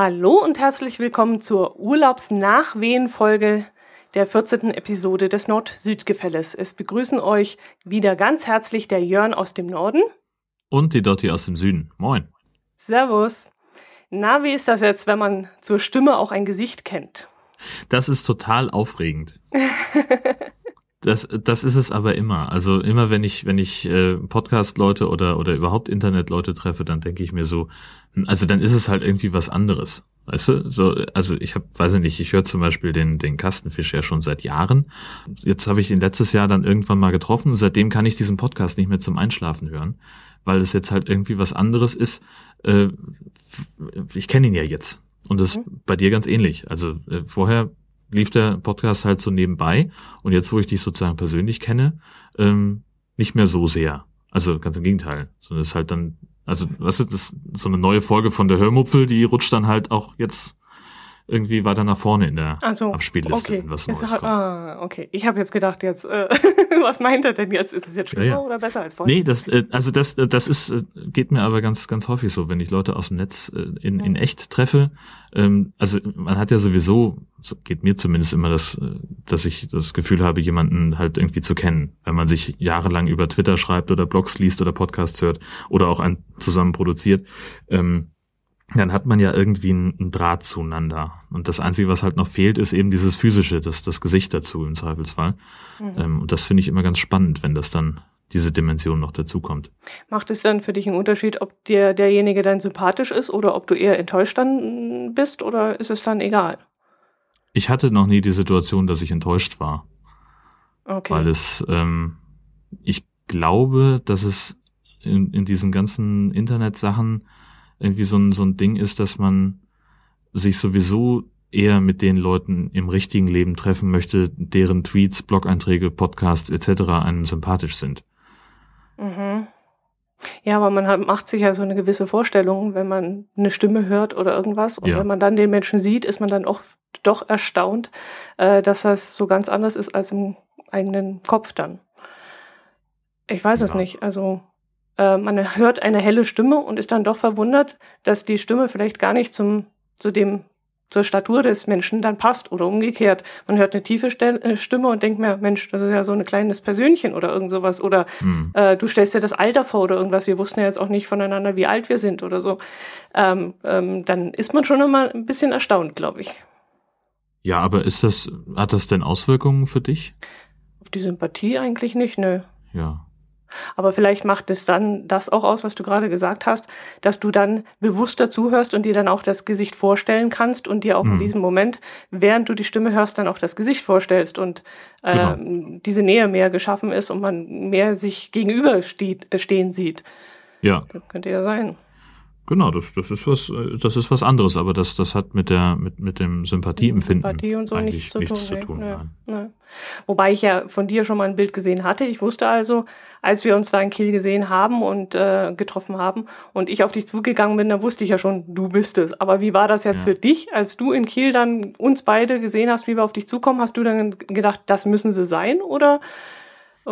Hallo und herzlich willkommen zur Urlaubsnachwehen-Folge der 14. Episode des Nord-Süd-Gefälles. Es begrüßen euch wieder ganz herzlich der Jörn aus dem Norden. Und die Dotti aus dem Süden. Moin. Servus. Na, wie ist das jetzt, wenn man zur Stimme auch ein Gesicht kennt? Das ist total aufregend. Das, das ist es aber immer. Also immer wenn ich, wenn ich äh, Podcast-Leute oder, oder überhaupt Internet-Leute treffe, dann denke ich mir so, hm, also dann ist es halt irgendwie was anderes. Weißt du? So, also ich habe, weiß ich nicht, ich höre zum Beispiel den, den Kastenfisch ja schon seit Jahren. Jetzt habe ich ihn letztes Jahr dann irgendwann mal getroffen seitdem kann ich diesen Podcast nicht mehr zum Einschlafen hören, weil es jetzt halt irgendwie was anderes ist. Äh, ich kenne ihn ja jetzt. Und das ist mhm. bei dir ganz ähnlich. Also äh, vorher lief der Podcast halt so nebenbei und jetzt, wo ich dich sozusagen persönlich kenne, ähm, nicht mehr so sehr. Also ganz im Gegenteil, sondern es ist halt dann, also was ist das, so eine neue Folge von der Hörmupfel, die rutscht dann halt auch jetzt irgendwie weiter nach vorne in der also, Abspielliste, okay. was Neues kommt. Ah, okay. Ich habe jetzt gedacht, jetzt, äh, was meint er denn jetzt? Ist es jetzt schlimmer ja, ja. oder besser als vorher? Nee, das, äh, also das, äh, das ist, äh, geht mir aber ganz, ganz häufig so, wenn ich Leute aus dem Netz äh, in, in echt treffe. Ähm, also man hat ja sowieso, so geht mir zumindest immer das, äh, dass ich das Gefühl habe, jemanden halt irgendwie zu kennen, wenn man sich jahrelang über Twitter schreibt oder Blogs liest oder Podcasts hört oder auch einen zusammen produziert. Ähm, dann hat man ja irgendwie einen, Draht zueinander. Und das Einzige, was halt noch fehlt, ist eben dieses physische, das, das Gesicht dazu im Zweifelsfall. Mhm. Ähm, und das finde ich immer ganz spannend, wenn das dann diese Dimension noch dazukommt. Macht es dann für dich einen Unterschied, ob dir derjenige dann sympathisch ist oder ob du eher enttäuscht dann bist oder ist es dann egal? Ich hatte noch nie die Situation, dass ich enttäuscht war. Okay. Weil es, ähm, ich glaube, dass es in, in diesen ganzen Internetsachen irgendwie so ein, so ein Ding ist, dass man sich sowieso eher mit den Leuten im richtigen Leben treffen möchte, deren Tweets, Blog-Einträge, Podcasts etc. einem sympathisch sind. Mhm. Ja, aber man hat, macht sich ja so eine gewisse Vorstellung, wenn man eine Stimme hört oder irgendwas. Und ja. wenn man dann den Menschen sieht, ist man dann auch doch erstaunt, äh, dass das so ganz anders ist als im eigenen Kopf dann. Ich weiß ja. es nicht. Also äh, man hört eine helle Stimme und ist dann doch verwundert, dass die Stimme vielleicht gar nicht zum, zu dem, zur Statur des Menschen dann passt oder umgekehrt. Man hört eine tiefe äh, Stimme und denkt mir, Mensch, das ist ja so ein kleines Persönchen oder irgend sowas. Oder hm. äh, du stellst dir das Alter vor oder irgendwas. Wir wussten ja jetzt auch nicht voneinander, wie alt wir sind oder so. Ähm, ähm, dann ist man schon immer ein bisschen erstaunt, glaube ich. Ja, aber ist das, hat das denn Auswirkungen für dich? Auf die Sympathie eigentlich nicht, nö. Ja. Aber vielleicht macht es dann das auch aus, was du gerade gesagt hast, dass du dann bewusster zuhörst und dir dann auch das Gesicht vorstellen kannst und dir auch mhm. in diesem Moment, während du die Stimme hörst, dann auch das Gesicht vorstellst und äh, genau. diese Nähe mehr geschaffen ist und man mehr sich gegenüber steht, äh, stehen sieht. Ja. Das könnte ja sein. Genau, das, das ist was, das ist was anderes, aber das, das hat mit der, mit, mit dem Sympathieempfinden Sympathie und so eigentlich nichts zu nichts tun. Zu tun ja, ja. Wobei ich ja von dir schon mal ein Bild gesehen hatte. Ich wusste also, als wir uns da in Kiel gesehen haben und äh, getroffen haben und ich auf dich zugegangen bin, da wusste ich ja schon, du bist es. Aber wie war das jetzt ja. für dich, als du in Kiel dann uns beide gesehen hast, wie wir auf dich zukommen? Hast du dann gedacht, das müssen sie sein oder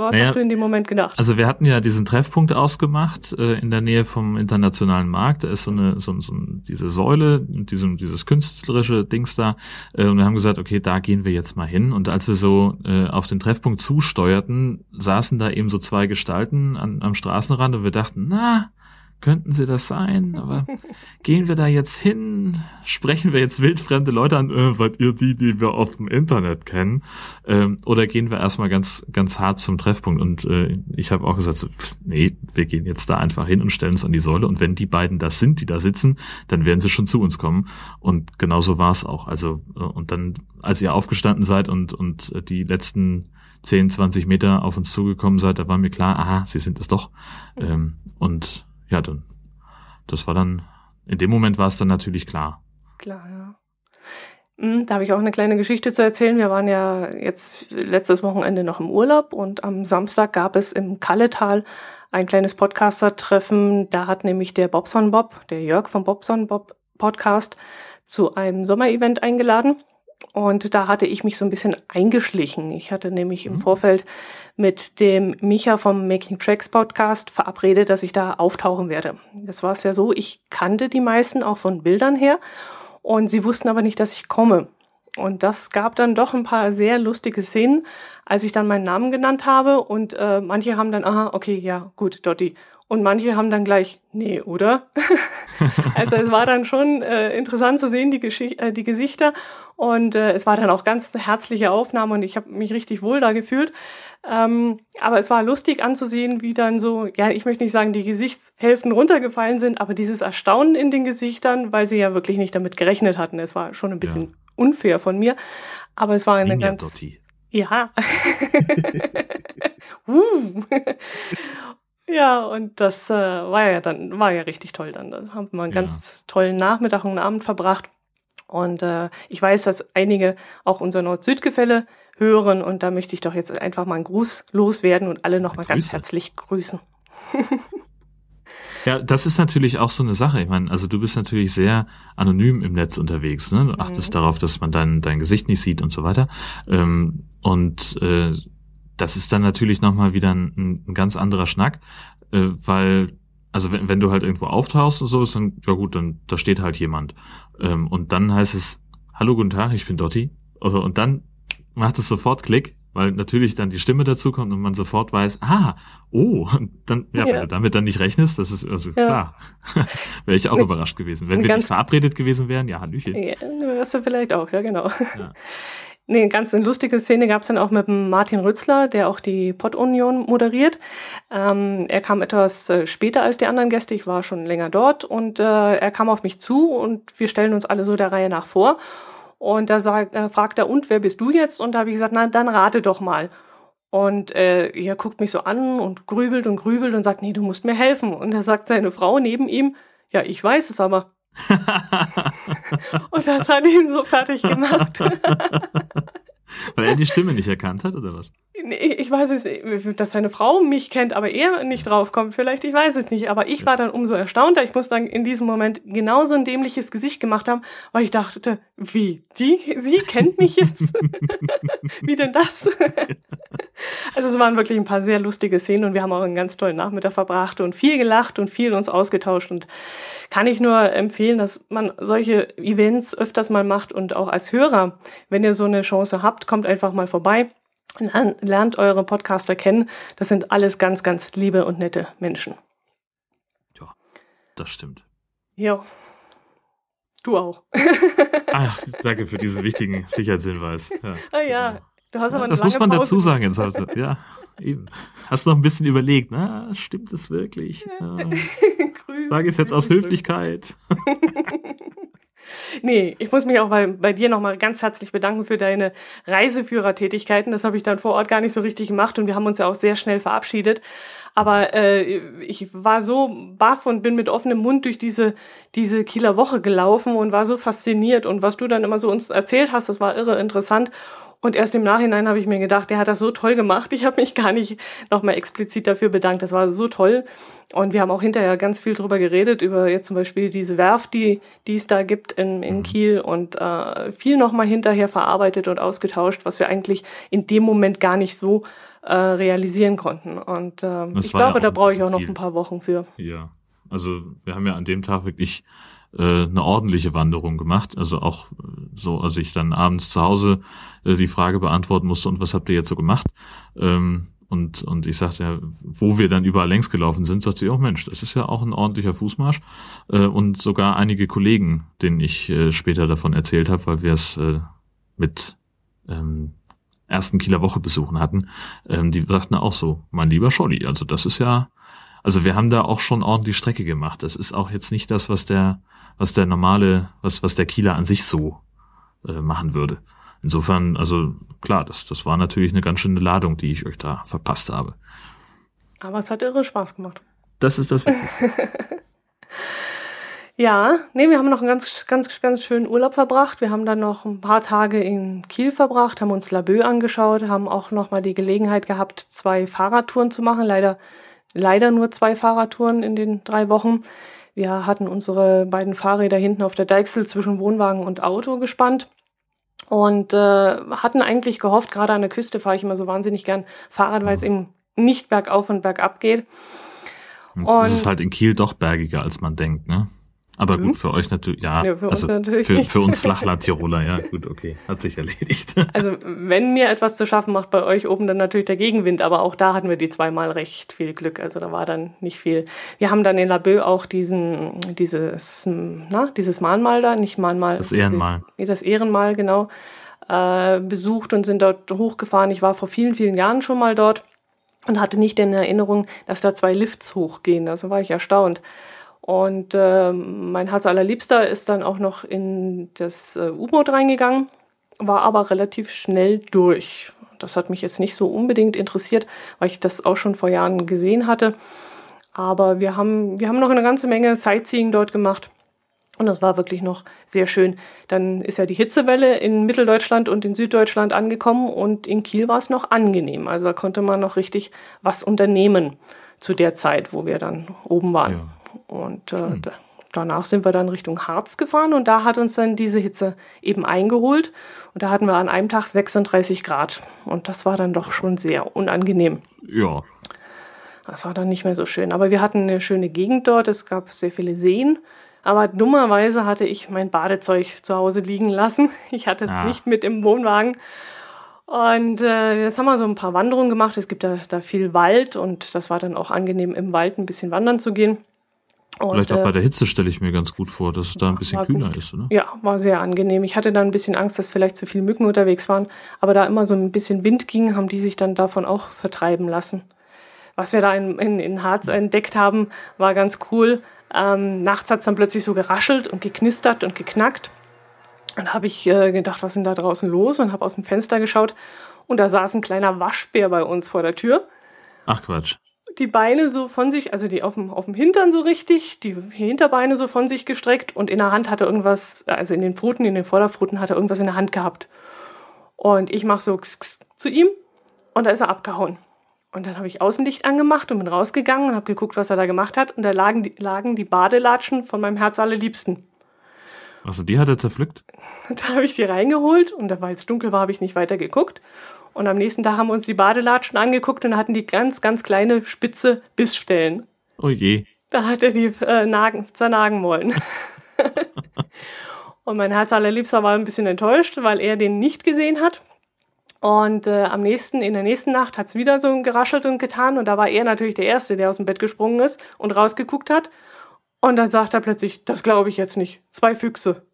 was naja, hast du in dem Moment gedacht? Also wir hatten ja diesen Treffpunkt ausgemacht äh, in der Nähe vom internationalen Markt. Da ist so eine so, so diese Säule, diesem, dieses künstlerische Dings da. Äh, und wir haben gesagt, okay, da gehen wir jetzt mal hin. Und als wir so äh, auf den Treffpunkt zusteuerten, saßen da eben so zwei Gestalten an, am Straßenrand und wir dachten, na, könnten sie das sein? Aber gehen wir da jetzt hin? Sprechen wir jetzt wildfremde Leute an? Äh, seid ihr die, die wir auf dem Internet kennen? Ähm, oder gehen wir erstmal ganz, ganz hart zum Treffpunkt? Und äh, ich habe auch gesagt, so, nee, wir gehen jetzt da einfach hin und stellen uns an die Säule. Und wenn die beiden das sind, die da sitzen, dann werden sie schon zu uns kommen. Und genauso war es auch. Also, äh, und dann, als ihr aufgestanden seid und, und die letzten 10, 20 Meter auf uns zugekommen seid, da war mir klar, aha, sie sind es doch. Ähm, und ja, dann, das war dann, in dem Moment war es dann natürlich klar. Klar, ja. Hm, da habe ich auch eine kleine Geschichte zu erzählen. Wir waren ja jetzt letztes Wochenende noch im Urlaub und am Samstag gab es im Kalletal ein kleines Podcaster-Treffen. Da hat nämlich der Bobson Bob, der Jörg vom Bobson Bob Podcast, zu einem Sommerevent eingeladen. Und da hatte ich mich so ein bisschen eingeschlichen. Ich hatte nämlich im mhm. Vorfeld mit dem Micha vom Making Tracks Podcast verabredet, dass ich da auftauchen werde. Das war es ja so, ich kannte die meisten auch von Bildern her Und sie wussten aber nicht, dass ich komme. Und das gab dann doch ein paar sehr lustige Szenen, als ich dann meinen Namen genannt habe. Und äh, manche haben dann, aha, okay, ja, gut, Dotti. Und manche haben dann gleich, nee, oder? also es war dann schon äh, interessant zu sehen, die, Geschicht äh, die Gesichter. Und äh, es war dann auch ganz herzliche Aufnahme und ich habe mich richtig wohl da gefühlt. Ähm, aber es war lustig anzusehen, wie dann so, ja, ich möchte nicht sagen, die Gesichtshälften runtergefallen sind, aber dieses Erstaunen in den Gesichtern, weil sie ja wirklich nicht damit gerechnet hatten. Es war schon ein bisschen ja. unfair von mir. Aber es war eine Ninja ganz. Dotti. Ja. uh. Ja, und das äh, war ja dann, war ja richtig toll dann. Da haben wir einen ja. ganz tollen Nachmittag und Abend verbracht. Und äh, ich weiß, dass einige auch unser Nord-Süd-Gefälle hören und da möchte ich doch jetzt einfach mal einen Gruß loswerden und alle nochmal ganz herzlich grüßen. Ja, das ist natürlich auch so eine Sache. Ich meine, also du bist natürlich sehr anonym im Netz unterwegs. Ne? Du achtest mhm. darauf, dass man dein, dein Gesicht nicht sieht und so weiter. Ähm, und äh, das ist dann natürlich nochmal wieder ein, ein ganz anderer Schnack, äh, weil, also wenn, wenn du halt irgendwo auftauchst und so, ist dann, ja gut, dann da steht halt jemand. Ähm, und dann heißt es, hallo, guten Tag, ich bin Dotti. Also, und dann macht es sofort Klick, weil natürlich dann die Stimme dazu kommt und man sofort weiß, ah, oh, und dann, ja, ja. wenn du damit dann nicht rechnest, das ist also ja. klar. Wäre ich auch überrascht gewesen. Wenn wir nicht verabredet gewesen wären, ja, Hallöchen. Ja, wärst du vielleicht auch, ja, genau. Ja. Eine ganz lustige Szene gab es dann auch mit Martin Rützler, der auch die Pod-Union moderiert. Ähm, er kam etwas äh, später als die anderen Gäste, ich war schon länger dort und äh, er kam auf mich zu und wir stellen uns alle so der Reihe nach vor. Und da äh, fragt er, und wer bist du jetzt? Und da habe ich gesagt, na, dann rate doch mal. Und äh, er guckt mich so an und grübelt und grübelt und sagt, nee, du musst mir helfen. Und da sagt seine Frau neben ihm, ja, ich weiß es aber. und das hat ihn so fertig gemacht. Weil er die Stimme nicht erkannt hat, oder was? Ich weiß es, dass seine Frau mich kennt, aber er nicht draufkommt. Vielleicht, ich weiß es nicht. Aber ich war dann umso erstaunter. Ich muss dann in diesem Moment genauso ein dämliches Gesicht gemacht haben, weil ich dachte, wie? Die, sie kennt mich jetzt? wie denn das? also es waren wirklich ein paar sehr lustige Szenen und wir haben auch einen ganz tollen Nachmittag verbracht und viel gelacht und viel uns ausgetauscht und kann ich nur empfehlen, dass man solche Events öfters mal macht und auch als Hörer, wenn ihr so eine Chance habt, kommt einfach mal vorbei. Lernt eure Podcaster kennen. Das sind alles ganz, ganz liebe und nette Menschen. Ja, das stimmt. Ja. Du auch. Ach, danke für diesen wichtigen Sicherheitshinweis. Ja, ah ja, genau. Du hast aber eine Das muss man Pause dazu sagen jetzt also. Ja, eben. Hast du noch ein bisschen überlegt, na, stimmt es wirklich? Ja. Sage ich es jetzt aus Höflichkeit. nee, ich muss mich auch bei, bei dir nochmal ganz herzlich bedanken für deine Reiseführertätigkeiten. Das habe ich dann vor Ort gar nicht so richtig gemacht und wir haben uns ja auch sehr schnell verabschiedet. Aber äh, ich war so baff und bin mit offenem Mund durch diese, diese Kieler Woche gelaufen und war so fasziniert. Und was du dann immer so uns erzählt hast, das war irre interessant. Und erst im Nachhinein habe ich mir gedacht, der hat das so toll gemacht. Ich habe mich gar nicht nochmal explizit dafür bedankt. Das war so toll. Und wir haben auch hinterher ganz viel drüber geredet, über jetzt zum Beispiel diese Werft, die, die es da gibt in, in mhm. Kiel und äh, viel nochmal hinterher verarbeitet und ausgetauscht, was wir eigentlich in dem Moment gar nicht so äh, realisieren konnten. Und äh, ich glaube, ja da brauche ich auch noch ein paar Wochen für. Ja, also wir haben ja an dem Tag wirklich äh, eine ordentliche Wanderung gemacht. Also auch äh, so, als ich dann abends zu Hause äh, die Frage beantworten musste, und was habt ihr jetzt so gemacht? Ähm, und, und ich sagte ja, wo wir dann überall längs gelaufen sind, sagte sie, oh Mensch, das ist ja auch ein ordentlicher Fußmarsch. Äh, und sogar einige Kollegen, denen ich äh, später davon erzählt habe, weil wir es äh, mit ähm, ersten Kieler Woche besuchen hatten, ähm, die sagten auch so, mein lieber Scholli, also das ist ja, also wir haben da auch schon ordentlich Strecke gemacht. Das ist auch jetzt nicht das, was der was der normale, was, was der Kieler an sich so äh, machen würde. Insofern, also klar, das, das war natürlich eine ganz schöne Ladung, die ich euch da verpasst habe. Aber es hat irre Spaß gemacht. Das ist das Wichtigste. ja, nee, wir haben noch einen ganz, ganz, ganz schönen Urlaub verbracht. Wir haben dann noch ein paar Tage in Kiel verbracht, haben uns Laboe angeschaut, haben auch noch mal die Gelegenheit gehabt, zwei Fahrradtouren zu machen. Leider, leider nur zwei Fahrradtouren in den drei Wochen. Wir hatten unsere beiden Fahrräder hinten auf der Deichsel zwischen Wohnwagen und Auto gespannt und äh, hatten eigentlich gehofft, gerade an der Küste fahre ich immer so wahnsinnig gern Fahrrad, weil es eben nicht bergauf und bergab geht. Und, und es ist halt in Kiel doch bergiger, als man denkt, ne? Aber gut, hm? für euch natürlich, ja. ja für, also uns natürlich. Für, für uns Flachland-Tiroler, ja, gut, okay. Hat sich erledigt. Also, wenn mir etwas zu schaffen macht bei euch oben, dann natürlich der Gegenwind. Aber auch da hatten wir die zweimal recht viel Glück. Also, da war dann nicht viel. Wir haben dann in Laboe auch diesen, dieses, na, dieses Mahnmal da, nicht Mahnmal. Das Ehrenmal. Das Ehrenmal, genau. Äh, besucht und sind dort hochgefahren. Ich war vor vielen, vielen Jahren schon mal dort und hatte nicht in Erinnerung, dass da zwei Lifts hochgehen. Also war ich erstaunt. Und äh, mein Herz allerliebster ist dann auch noch in das äh, U-Boot reingegangen, war aber relativ schnell durch. Das hat mich jetzt nicht so unbedingt interessiert, weil ich das auch schon vor Jahren gesehen hatte. Aber wir haben, wir haben noch eine ganze Menge Sightseeing dort gemacht. Und das war wirklich noch sehr schön. Dann ist ja die Hitzewelle in Mitteldeutschland und in Süddeutschland angekommen und in Kiel war es noch angenehm. Also da konnte man noch richtig was unternehmen zu der Zeit, wo wir dann oben waren. Ja. Und äh, hm. danach sind wir dann Richtung Harz gefahren und da hat uns dann diese Hitze eben eingeholt. Und da hatten wir an einem Tag 36 Grad. Und das war dann doch schon sehr unangenehm. Ja. Das war dann nicht mehr so schön. Aber wir hatten eine schöne Gegend dort. Es gab sehr viele Seen. Aber dummerweise hatte ich mein Badezeug zu Hause liegen lassen. Ich hatte es ah. nicht mit im Wohnwagen. Und äh, jetzt haben wir so ein paar Wanderungen gemacht. Es gibt da, da viel Wald und das war dann auch angenehm, im Wald ein bisschen wandern zu gehen. Und, Vielleicht auch bei äh, der Hitze stelle ich mir ganz gut vor, dass es da ein bisschen kühler gut. ist, oder? Ja, war sehr angenehm. Ich hatte dann ein bisschen Angst, dass vielleicht zu viele Mücken unterwegs waren. Aber da immer so ein bisschen Wind ging, haben die sich dann davon auch vertreiben lassen. Was wir da in, in, in Harz entdeckt haben, war ganz cool. Ähm, nachts hat es dann plötzlich so geraschelt und geknistert und geknackt. Und habe ich äh, gedacht, was ist denn da draußen los? Und habe aus dem Fenster geschaut und da saß ein kleiner Waschbär bei uns vor der Tür. Ach Quatsch die Beine so von sich, also die auf dem, auf dem Hintern so richtig, die Hinterbeine so von sich gestreckt und in der Hand hat er irgendwas, also in den Pfoten, in den Vorderpfoten hat er irgendwas in der Hand gehabt. Und ich mache so x, x zu ihm und da ist er abgehauen. Und dann habe ich Außenlicht angemacht und bin rausgegangen und habe geguckt, was er da gemacht hat. Und da lagen die, lagen die Badelatschen von meinem Herz allerliebsten. Also die hat er zerpflückt? Da habe ich die reingeholt und weil es dunkel war, habe ich nicht weiter geguckt. Und am nächsten Tag haben wir uns die Badelatschen angeguckt und hatten die ganz, ganz kleine spitze Bissstellen. Oh je. Da hat er die äh, nagen, zernagen wollen. und mein Herz allerliebster war ein bisschen enttäuscht, weil er den nicht gesehen hat. Und äh, am nächsten, in der nächsten Nacht hat es wieder so geraschelt und getan. Und da war er natürlich der Erste, der aus dem Bett gesprungen ist und rausgeguckt hat. Und dann sagt er plötzlich, das glaube ich jetzt nicht. Zwei Füchse.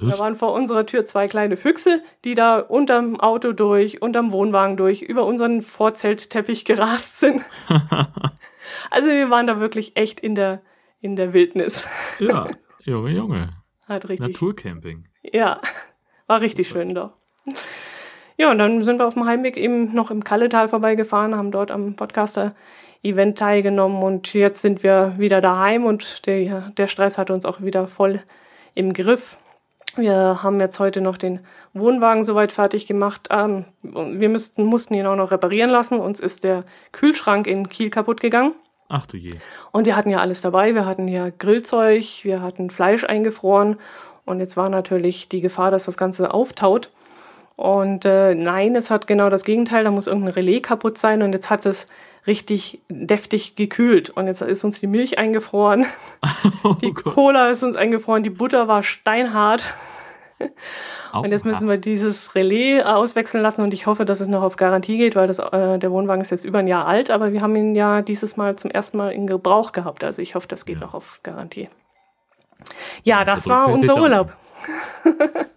Da waren vor unserer Tür zwei kleine Füchse, die da unterm Auto durch, unterm Wohnwagen durch, über unseren Vorzeltteppich gerast sind. also wir waren da wirklich echt in der, in der Wildnis. ja, Junge, Junge. Hat richtig. Naturcamping. Ja, war richtig schön doch. Ja, und dann sind wir auf dem Heimweg eben noch im Kalletal vorbeigefahren, haben dort am Podcaster-Event teilgenommen und jetzt sind wir wieder daheim und der, der Stress hat uns auch wieder voll im Griff. Wir haben jetzt heute noch den Wohnwagen soweit fertig gemacht. Ähm, wir müssten, mussten ihn auch noch reparieren lassen. Uns ist der Kühlschrank in Kiel kaputt gegangen. Ach du je. Und wir hatten ja alles dabei. Wir hatten ja Grillzeug, wir hatten Fleisch eingefroren. Und jetzt war natürlich die Gefahr, dass das Ganze auftaut. Und äh, nein, es hat genau das Gegenteil. Da muss irgendein Relais kaputt sein. Und jetzt hat es richtig deftig gekühlt. Und jetzt ist uns die Milch eingefroren. Oh die Gott. Cola ist uns eingefroren. Die Butter war steinhart. Oh, und jetzt müssen wir dieses Relais auswechseln lassen und ich hoffe, dass es noch auf Garantie geht, weil das, äh, der Wohnwagen ist jetzt über ein Jahr alt, aber wir haben ihn ja dieses Mal zum ersten Mal in Gebrauch gehabt. Also ich hoffe, das geht ja. noch auf Garantie. Ja, das war unser Urlaub.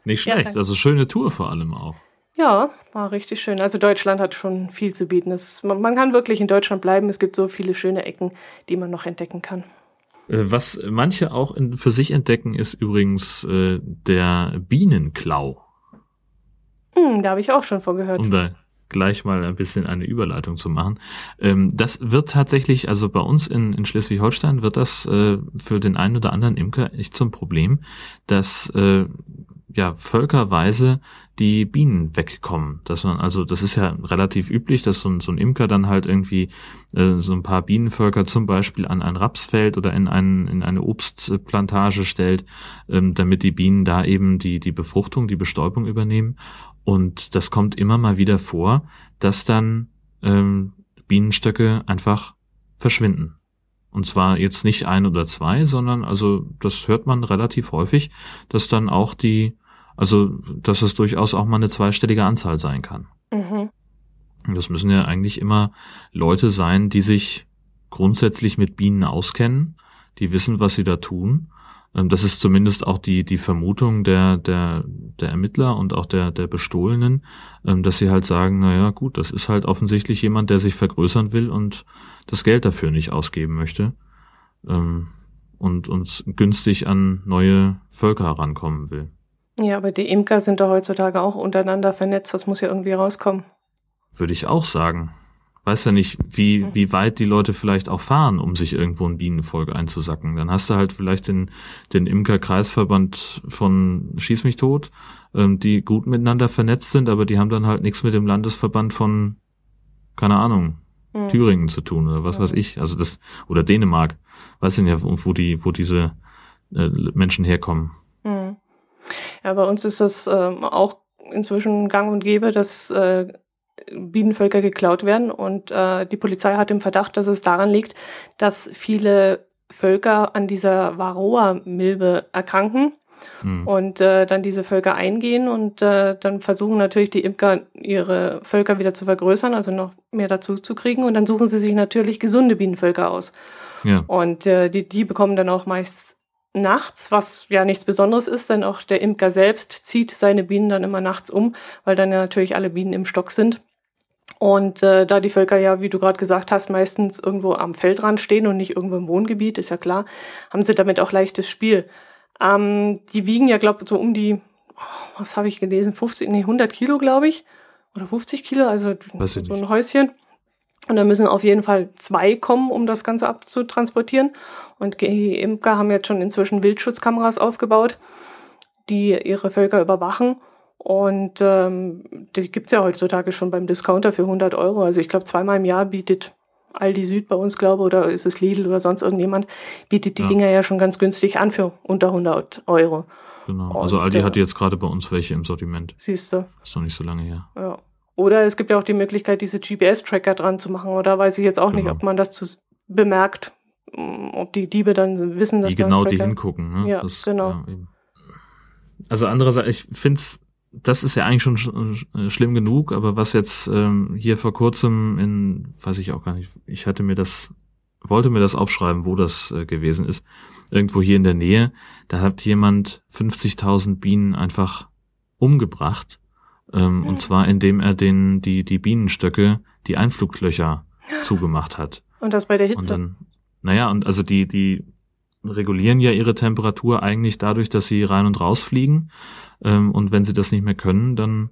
Nicht schlecht, ja, also schöne Tour vor allem auch. Ja, war richtig schön. Also Deutschland hat schon viel zu bieten. Es, man, man kann wirklich in Deutschland bleiben. Es gibt so viele schöne Ecken, die man noch entdecken kann. Äh, was manche auch in, für sich entdecken, ist übrigens äh, der Bienenklau. Hm, da habe ich auch schon vorgehört. Um da gleich mal ein bisschen eine Überleitung zu machen. Ähm, das wird tatsächlich, also bei uns in, in Schleswig-Holstein wird das äh, für den einen oder anderen Imker echt zum Problem, dass äh, ja völkerweise die Bienen wegkommen. Dass man, also das ist ja relativ üblich, dass so ein, so ein Imker dann halt irgendwie äh, so ein paar Bienenvölker zum Beispiel an ein Rapsfeld oder in, ein, in eine Obstplantage stellt, ähm, damit die Bienen da eben die, die Befruchtung, die Bestäubung übernehmen. Und das kommt immer mal wieder vor, dass dann ähm, Bienenstöcke einfach verschwinden. Und zwar jetzt nicht ein oder zwei, sondern also das hört man relativ häufig, dass dann auch die, also dass es durchaus auch mal eine zweistellige Anzahl sein kann. Mhm. Das müssen ja eigentlich immer Leute sein, die sich grundsätzlich mit Bienen auskennen, die wissen, was sie da tun. Ähm, das ist zumindest auch die, die Vermutung der, der, der Ermittler und auch der, der Bestohlenen, ähm, dass sie halt sagen, na ja, gut, das ist halt offensichtlich jemand, der sich vergrößern will und das Geld dafür nicht ausgeben möchte ähm, und uns günstig an neue Völker herankommen will. Ja, aber die Imker sind da heutzutage auch untereinander vernetzt, das muss ja irgendwie rauskommen. Würde ich auch sagen. Weiß ja nicht, wie, mhm. wie weit die Leute vielleicht auch fahren, um sich irgendwo ein Bienenvolk einzusacken. Dann hast du halt vielleicht den, den Imker-Kreisverband von Schieß mich tot, ähm, die gut miteinander vernetzt sind, aber die haben dann halt nichts mit dem Landesverband von, keine Ahnung, mhm. Thüringen zu tun oder was mhm. weiß ich. Also das, oder Dänemark. Weiß denn ja, wo die, wo diese äh, Menschen herkommen. Mhm. Ja, bei uns ist das ähm, auch inzwischen gang und gäbe, dass äh, Bienenvölker geklaut werden. Und äh, die Polizei hat im Verdacht, dass es daran liegt, dass viele Völker an dieser Varroa-Milbe erkranken mhm. und äh, dann diese Völker eingehen und äh, dann versuchen natürlich die Imker ihre Völker wieder zu vergrößern, also noch mehr dazu zu kriegen und dann suchen sie sich natürlich gesunde Bienenvölker aus. Ja. Und äh, die, die bekommen dann auch meist nachts, was ja nichts Besonderes ist, denn auch der Imker selbst zieht seine Bienen dann immer nachts um, weil dann ja natürlich alle Bienen im Stock sind. Und äh, da die Völker ja, wie du gerade gesagt hast, meistens irgendwo am Feldrand stehen und nicht irgendwo im Wohngebiet, ist ja klar, haben sie damit auch leichtes Spiel. Ähm, die wiegen ja, glaube ich, so um die, oh, was habe ich gelesen, 50, nee, 100 Kilo, glaube ich. Oder 50 Kilo, also so ein Häuschen. Und da müssen auf jeden Fall zwei kommen, um das Ganze abzutransportieren. Und die Imker haben jetzt schon inzwischen Wildschutzkameras aufgebaut, die ihre Völker überwachen. Und ähm, die gibt's ja heutzutage schon beim Discounter für 100 Euro. Also ich glaube, zweimal im Jahr bietet Aldi Süd bei uns, glaube oder ist es Lidl oder sonst irgendjemand, bietet die ja. Dinger ja schon ganz günstig an für unter 100 Euro. Genau, also Aldi äh, hat jetzt gerade bei uns welche im Sortiment. Siehst du. Ist noch nicht so lange her. Ja. Oder es gibt ja auch die Möglichkeit, diese GPS-Tracker dran zu machen. Oder weiß ich jetzt auch genau. nicht, ob man das zu, bemerkt, ob die Diebe dann wissen, dass Die genau die hingucken. Ne? Ja, das, genau. Ja, also andererseits, ich finde es das ist ja eigentlich schon äh, schlimm genug, aber was jetzt ähm, hier vor kurzem in, weiß ich auch gar nicht, ich hatte mir das, wollte mir das aufschreiben, wo das äh, gewesen ist, irgendwo hier in der Nähe, da hat jemand 50.000 Bienen einfach umgebracht, ähm, mhm. und zwar indem er den, die, die Bienenstöcke, die Einfluglöcher zugemacht hat. Und das bei der Hitze? Und dann, naja, und also die, die regulieren ja ihre Temperatur eigentlich dadurch, dass sie rein und raus fliegen. Ähm, und wenn sie das nicht mehr können, dann,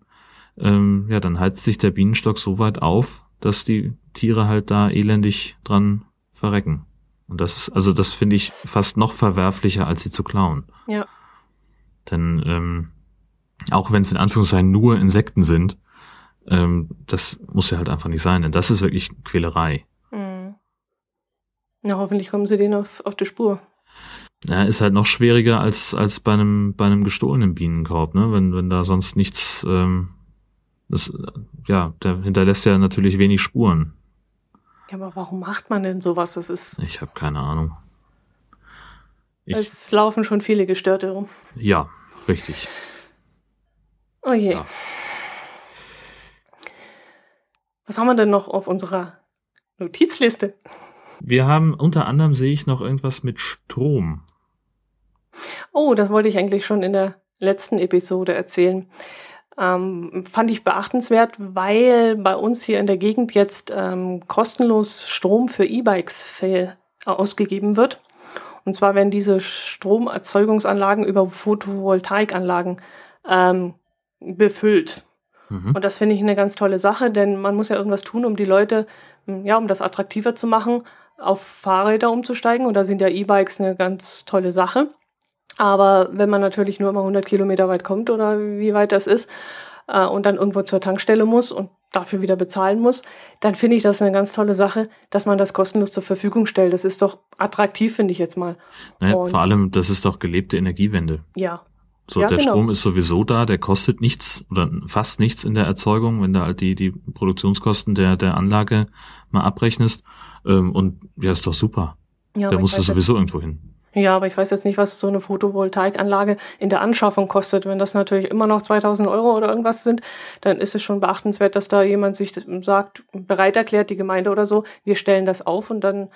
ähm, ja, dann heizt sich der Bienenstock so weit auf, dass die Tiere halt da elendig dran verrecken. Und das ist, also das finde ich fast noch verwerflicher, als sie zu klauen. Ja. Denn ähm, auch wenn es in Anführungszeichen nur Insekten sind, ähm, das muss ja halt einfach nicht sein. Denn das ist wirklich Quälerei. Mhm. Na, hoffentlich kommen sie denen auf, auf die Spur. Ja, ist halt noch schwieriger als, als bei einem, bei einem gestohlenen Bienenkorb, ne? Wenn, wenn da sonst nichts, ähm, das, ja, der hinterlässt ja natürlich wenig Spuren. Ja, aber warum macht man denn sowas? Das ist. Ich habe keine Ahnung. Ich, es laufen schon viele Gestörte rum. Ja, richtig. Oh je. Ja. Was haben wir denn noch auf unserer Notizliste? Wir haben unter anderem sehe ich noch irgendwas mit Strom. Oh, das wollte ich eigentlich schon in der letzten Episode erzählen. Ähm, fand ich beachtenswert, weil bei uns hier in der Gegend jetzt ähm, kostenlos Strom für E-Bikes ausgegeben wird. Und zwar werden diese Stromerzeugungsanlagen über Photovoltaikanlagen ähm, befüllt. Mhm. Und das finde ich eine ganz tolle Sache, denn man muss ja irgendwas tun, um die Leute, ja, um das attraktiver zu machen, auf Fahrräder umzusteigen. Und da sind ja E-Bikes eine ganz tolle Sache. Aber wenn man natürlich nur mal 100 Kilometer weit kommt oder wie weit das ist äh, und dann irgendwo zur Tankstelle muss und dafür wieder bezahlen muss, dann finde ich das eine ganz tolle Sache, dass man das kostenlos zur Verfügung stellt. Das ist doch attraktiv, finde ich jetzt mal. Naja, vor allem, das ist doch gelebte Energiewende. Ja. So, ja, der genau. Strom ist sowieso da, der kostet nichts oder fast nichts in der Erzeugung, wenn du halt die, die Produktionskosten der, der Anlage mal abrechnest. Ähm, und ja, ist doch super. Ja, der musste sowieso irgendwo hin. Ja, aber ich weiß jetzt nicht, was so eine Photovoltaikanlage in der Anschaffung kostet. Wenn das natürlich immer noch 2000 Euro oder irgendwas sind, dann ist es schon beachtenswert, dass da jemand sich sagt, bereit erklärt, die Gemeinde oder so, wir stellen das auf und dann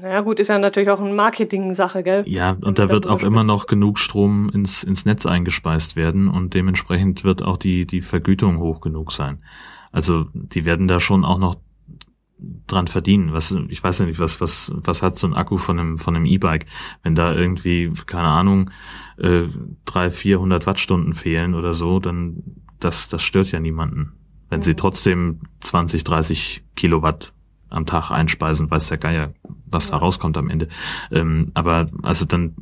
naja, gut, ist ja natürlich auch eine Marketing-Sache, gell? Ja, und da wird auch immer noch genug Strom ins, ins Netz eingespeist werden und dementsprechend wird auch die, die Vergütung hoch genug sein. Also, die werden da schon auch noch dran verdienen. Was, ich weiß ja nicht, was, was, was hat so ein Akku von einem, von einem E-Bike? Wenn da irgendwie, keine Ahnung, äh, drei, vierhundert Wattstunden fehlen oder so, dann, das, das stört ja niemanden. Wenn sie mhm. trotzdem 20, 30 Kilowatt am Tag einspeisen, weiß der Geier, was da rauskommt am Ende. Ähm, aber also dann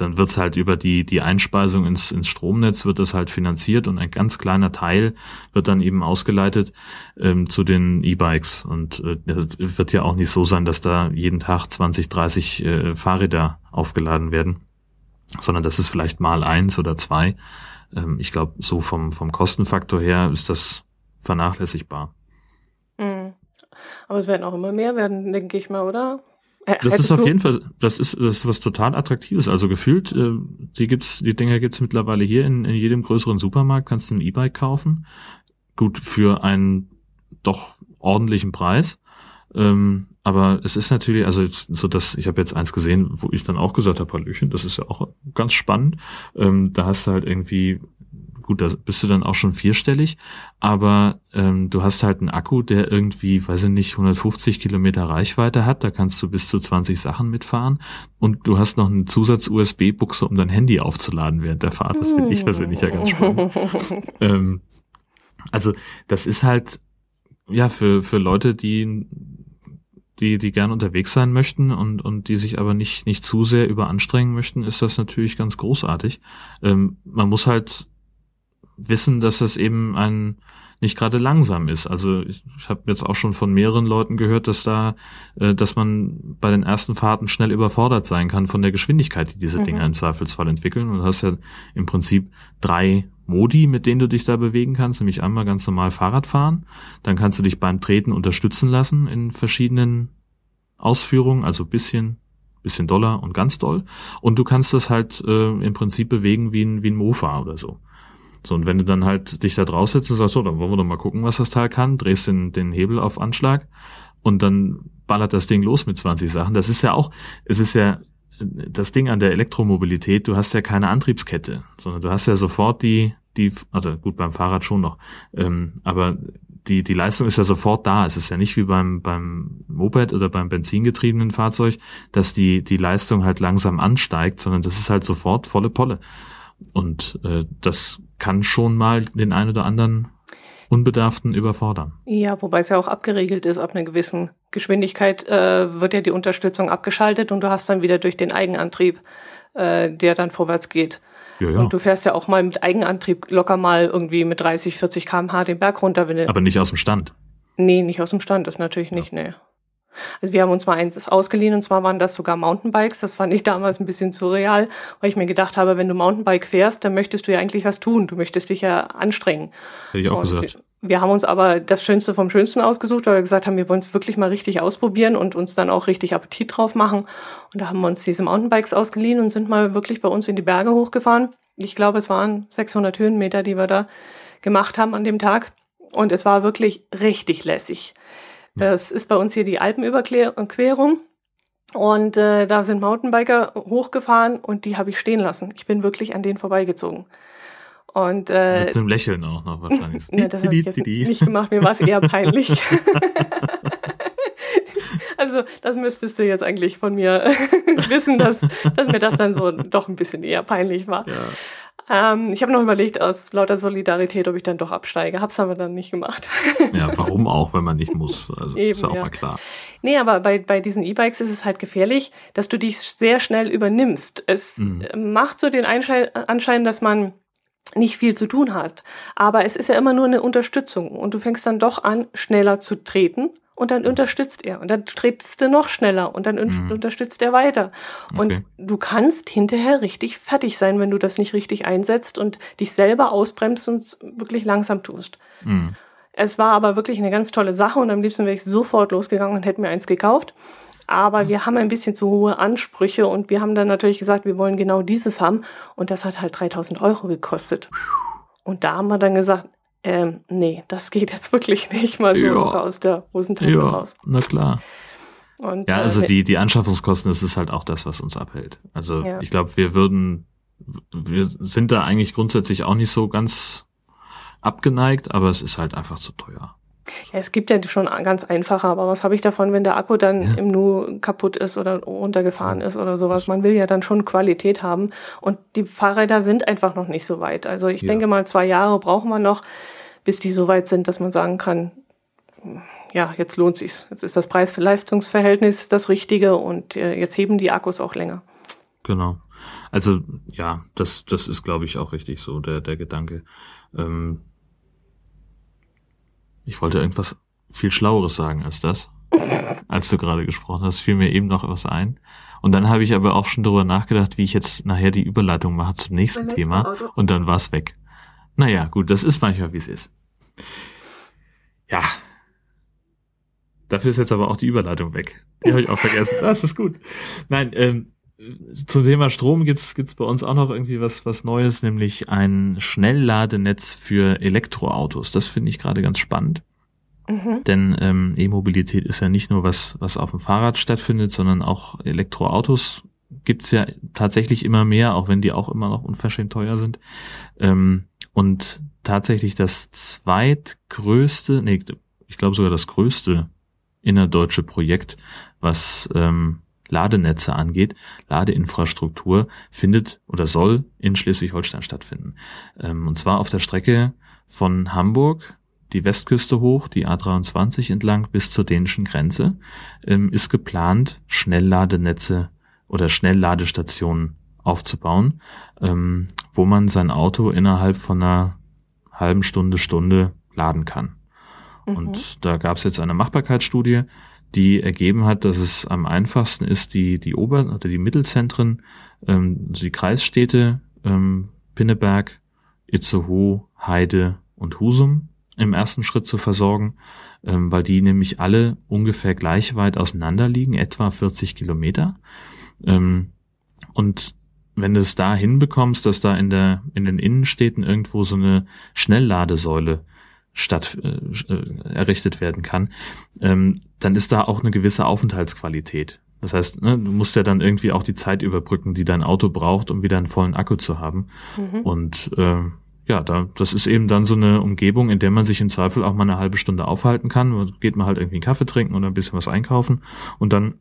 dann wird's halt über die, die Einspeisung ins, ins Stromnetz wird das halt finanziert und ein ganz kleiner Teil wird dann eben ausgeleitet ähm, zu den E-Bikes. Und äh, wird ja auch nicht so sein, dass da jeden Tag 20, 30 äh, Fahrräder aufgeladen werden, sondern das ist vielleicht mal eins oder zwei. Ähm, ich glaube, so vom, vom Kostenfaktor her ist das vernachlässigbar. Mhm. Aber es werden auch immer mehr werden, denke ich mal, oder? Das ist auf jeden Fall, das ist, das ist was total attraktives. Also gefühlt, äh, die gibt's, die Dinger gibt's mittlerweile hier in, in jedem größeren Supermarkt, kannst du ein E-Bike kaufen. Gut, für einen doch ordentlichen Preis. Ähm, aber es ist natürlich, also so dass ich habe jetzt eins gesehen, wo ich dann auch gesagt habe, Hallöchen, das ist ja auch ganz spannend. Ähm, da hast du halt irgendwie gut, da bist du dann auch schon vierstellig, aber ähm, du hast halt einen Akku, der irgendwie, weiß ich nicht, 150 Kilometer Reichweite hat, da kannst du bis zu 20 Sachen mitfahren und du hast noch eine Zusatz-USB-Buchse, um dein Handy aufzuladen während der Fahrt. Das finde ich persönlich ja ganz spannend. ähm, also das ist halt, ja, für, für Leute, die die, die gern unterwegs sein möchten und, und die sich aber nicht, nicht zu sehr überanstrengen möchten, ist das natürlich ganz großartig. Ähm, man muss halt wissen, dass das eben ein nicht gerade langsam ist. Also ich, ich habe jetzt auch schon von mehreren Leuten gehört, dass da, äh, dass man bei den ersten Fahrten schnell überfordert sein kann von der Geschwindigkeit, die diese mhm. Dinge im Zweifelsfall entwickeln. Und du hast ja im Prinzip drei Modi, mit denen du dich da bewegen kannst, nämlich einmal ganz normal Fahrrad fahren, dann kannst du dich beim Treten unterstützen lassen in verschiedenen Ausführungen, also bisschen, bisschen doller und ganz doll. Und du kannst das halt äh, im Prinzip bewegen wie ein, wie ein Mofa oder so. So, und wenn du dann halt dich da draus setzt und sagst, so, dann wollen wir doch mal gucken, was das Teil kann, drehst den, den Hebel auf Anschlag und dann ballert das Ding los mit 20 Sachen. Das ist ja auch, es ist ja das Ding an der Elektromobilität, du hast ja keine Antriebskette, sondern du hast ja sofort die, die, also gut, beim Fahrrad schon noch, ähm, aber die, die Leistung ist ja sofort da. Es ist ja nicht wie beim, beim Moped oder beim benzingetriebenen Fahrzeug, dass die, die Leistung halt langsam ansteigt, sondern das ist halt sofort volle Polle. Und äh, das kann schon mal den einen oder anderen Unbedarften überfordern. Ja, wobei es ja auch abgeregelt ist, ab einer gewissen Geschwindigkeit äh, wird ja die Unterstützung abgeschaltet und du hast dann wieder durch den Eigenantrieb, äh, der dann vorwärts geht. Ja, ja. Und du fährst ja auch mal mit Eigenantrieb locker mal irgendwie mit 30, 40 km/h den Berg runter. Wenn Aber nicht aus dem Stand. Nee, nicht aus dem Stand, das natürlich nicht, ja. nee. Also wir haben uns mal eins ausgeliehen und zwar waren das sogar Mountainbikes. Das fand ich damals ein bisschen surreal, weil ich mir gedacht habe, wenn du Mountainbike fährst, dann möchtest du ja eigentlich was tun. Du möchtest dich ja anstrengen. Hätte ich auch und gesagt. Wir haben uns aber das Schönste vom Schönsten ausgesucht, weil wir gesagt haben, wir wollen es wirklich mal richtig ausprobieren und uns dann auch richtig Appetit drauf machen. Und da haben wir uns diese Mountainbikes ausgeliehen und sind mal wirklich bei uns in die Berge hochgefahren. Ich glaube, es waren 600 Höhenmeter, die wir da gemacht haben an dem Tag. Und es war wirklich richtig lässig. Das ist bei uns hier die Alpenüberquerung. Und äh, da sind Mountainbiker hochgefahren und die habe ich stehen lassen. Ich bin wirklich an denen vorbeigezogen. Und, äh, Mit so einem Lächeln auch noch wahrscheinlich. ja, das habe ich jetzt nicht gemacht. Mir war es eher peinlich. also das müsstest du jetzt eigentlich von mir wissen, dass, dass mir das dann so doch ein bisschen eher peinlich war. Ja. Ähm, ich habe noch überlegt, aus lauter Solidarität, ob ich dann doch absteige. Hab's aber dann nicht gemacht. ja, warum auch, wenn man nicht muss? Also Eben, ist ja auch ja. mal klar. Nee, aber bei, bei diesen E-Bikes ist es halt gefährlich, dass du dich sehr schnell übernimmst. Es mhm. macht so den Anschein, dass man nicht viel zu tun hat. Aber es ist ja immer nur eine Unterstützung und du fängst dann doch an, schneller zu treten und dann unterstützt er und dann trittst du noch schneller und dann mhm. unterstützt er weiter. Und okay. du kannst hinterher richtig fertig sein, wenn du das nicht richtig einsetzt und dich selber ausbremst und wirklich langsam tust. Mhm. Es war aber wirklich eine ganz tolle Sache und am liebsten wäre ich sofort losgegangen und hätte mir eins gekauft. aber wir haben ein bisschen zu hohe Ansprüche und wir haben dann natürlich gesagt, wir wollen genau dieses haben und das hat halt 3000 Euro gekostet. Und da haben wir dann gesagt, ähm, nee, das geht jetzt wirklich nicht mal so ja. aus der Hosentasche ja, raus. Na klar. Und, ja, also äh, die, die Anschaffungskosten, das ist halt auch das, was uns abhält. Also ja. ich glaube, wir würden, wir sind da eigentlich grundsätzlich auch nicht so ganz abgeneigt, aber es ist halt einfach zu teuer. Ja, es gibt ja schon ganz einfache, aber was habe ich davon, wenn der Akku dann ja. im Nu kaputt ist oder runtergefahren ist oder sowas? Man will ja dann schon Qualität haben und die Fahrräder sind einfach noch nicht so weit. Also ich ja. denke mal, zwei Jahre brauchen wir noch, bis die so weit sind, dass man sagen kann, ja, jetzt lohnt sich's. Jetzt ist das Preis-Leistungsverhältnis das Richtige und äh, jetzt heben die Akkus auch länger. Genau. Also ja, das, das ist, glaube ich, auch richtig so, der, der Gedanke. Ähm, ich wollte irgendwas viel Schlaueres sagen als das, als du gerade gesprochen hast, fiel mir eben noch was ein. Und dann habe ich aber auch schon darüber nachgedacht, wie ich jetzt nachher die Überleitung mache zum nächsten Thema und dann war es weg. Naja, gut, das ist manchmal, wie es ist. Ja. Dafür ist jetzt aber auch die Überleitung weg. Die habe ich auch vergessen. Das ist gut. Nein, ähm, zum Thema Strom gibt's gibt's bei uns auch noch irgendwie was was Neues, nämlich ein Schnellladenetz für Elektroautos. Das finde ich gerade ganz spannend. Mhm. Denn ähm, E-Mobilität ist ja nicht nur was was auf dem Fahrrad stattfindet, sondern auch Elektroautos gibt's ja tatsächlich immer mehr, auch wenn die auch immer noch unverschämt teuer sind. Ähm, und tatsächlich das zweitgrößte, nee, ich glaube sogar das größte innerdeutsche Projekt, was ähm, Ladenetze angeht, Ladeinfrastruktur findet oder soll in Schleswig-Holstein stattfinden. Ähm, und zwar auf der Strecke von Hamburg die Westküste hoch, die A23 entlang bis zur dänischen Grenze, ähm, ist geplant, Schnellladenetze oder Schnellladestationen aufzubauen, ähm, wo man sein Auto innerhalb von einer halben Stunde, Stunde laden kann. Mhm. Und da gab es jetzt eine Machbarkeitsstudie, die ergeben hat, dass es am einfachsten ist, die, die Ober- oder die Mittelzentren, ähm, also die Kreisstädte, ähm, Pinneberg, Itzehoe, Heide und Husum im ersten Schritt zu versorgen, ähm, weil die nämlich alle ungefähr gleich weit auseinander liegen, etwa 40 Kilometer. Ähm, und wenn du es da hinbekommst, dass da in der, in den Innenstädten irgendwo so eine Schnellladesäule statt äh, äh, errichtet werden kann, ähm, dann ist da auch eine gewisse Aufenthaltsqualität. Das heißt, ne, du musst ja dann irgendwie auch die Zeit überbrücken, die dein Auto braucht, um wieder einen vollen Akku zu haben. Mhm. Und äh, ja, da, das ist eben dann so eine Umgebung, in der man sich im Zweifel auch mal eine halbe Stunde aufhalten kann. Geht man halt irgendwie einen Kaffee trinken oder ein bisschen was einkaufen und dann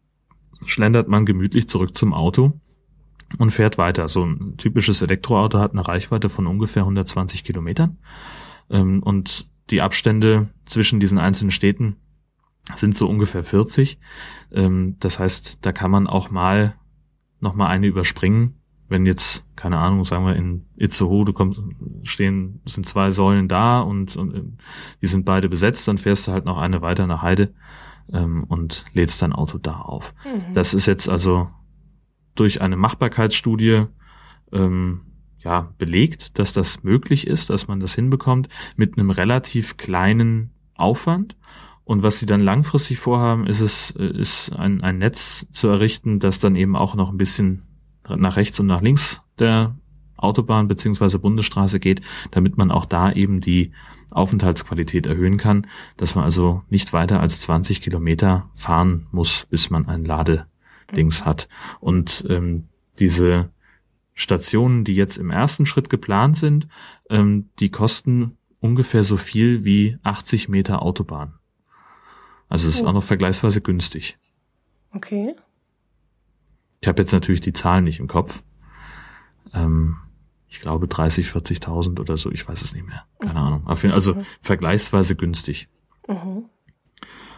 schlendert man gemütlich zurück zum Auto und fährt weiter. So ein typisches Elektroauto hat eine Reichweite von ungefähr 120 Kilometern. Ähm, und die Abstände zwischen diesen einzelnen Städten sind so ungefähr 40. Ähm, das heißt, da kann man auch mal noch mal eine überspringen. Wenn jetzt, keine Ahnung, sagen wir in Itzehoe, du kommst, stehen, sind zwei Säulen da und, und äh, die sind beide besetzt, dann fährst du halt noch eine weiter nach Heide ähm, und lädst dein Auto da auf. Mhm. Das ist jetzt also durch eine Machbarkeitsstudie ähm, ja, belegt, dass das möglich ist, dass man das hinbekommt mit einem relativ kleinen Aufwand. Und was sie dann langfristig vorhaben, ist es, ist ein, ein Netz zu errichten, das dann eben auch noch ein bisschen nach rechts und nach links der Autobahn beziehungsweise Bundesstraße geht, damit man auch da eben die Aufenthaltsqualität erhöhen kann, dass man also nicht weiter als 20 Kilometer fahren muss, bis man ein Ladedings mhm. hat. Und ähm, diese Stationen, die jetzt im ersten Schritt geplant sind, ähm, die kosten ungefähr so viel wie 80 Meter Autobahn. Also es ist oh. auch noch vergleichsweise günstig. Okay. Ich habe jetzt natürlich die Zahlen nicht im Kopf. Ähm, ich glaube 30, 40.000 oder so, ich weiß es nicht mehr. Keine mhm. Ahnung. Also mhm. vergleichsweise günstig. Mhm.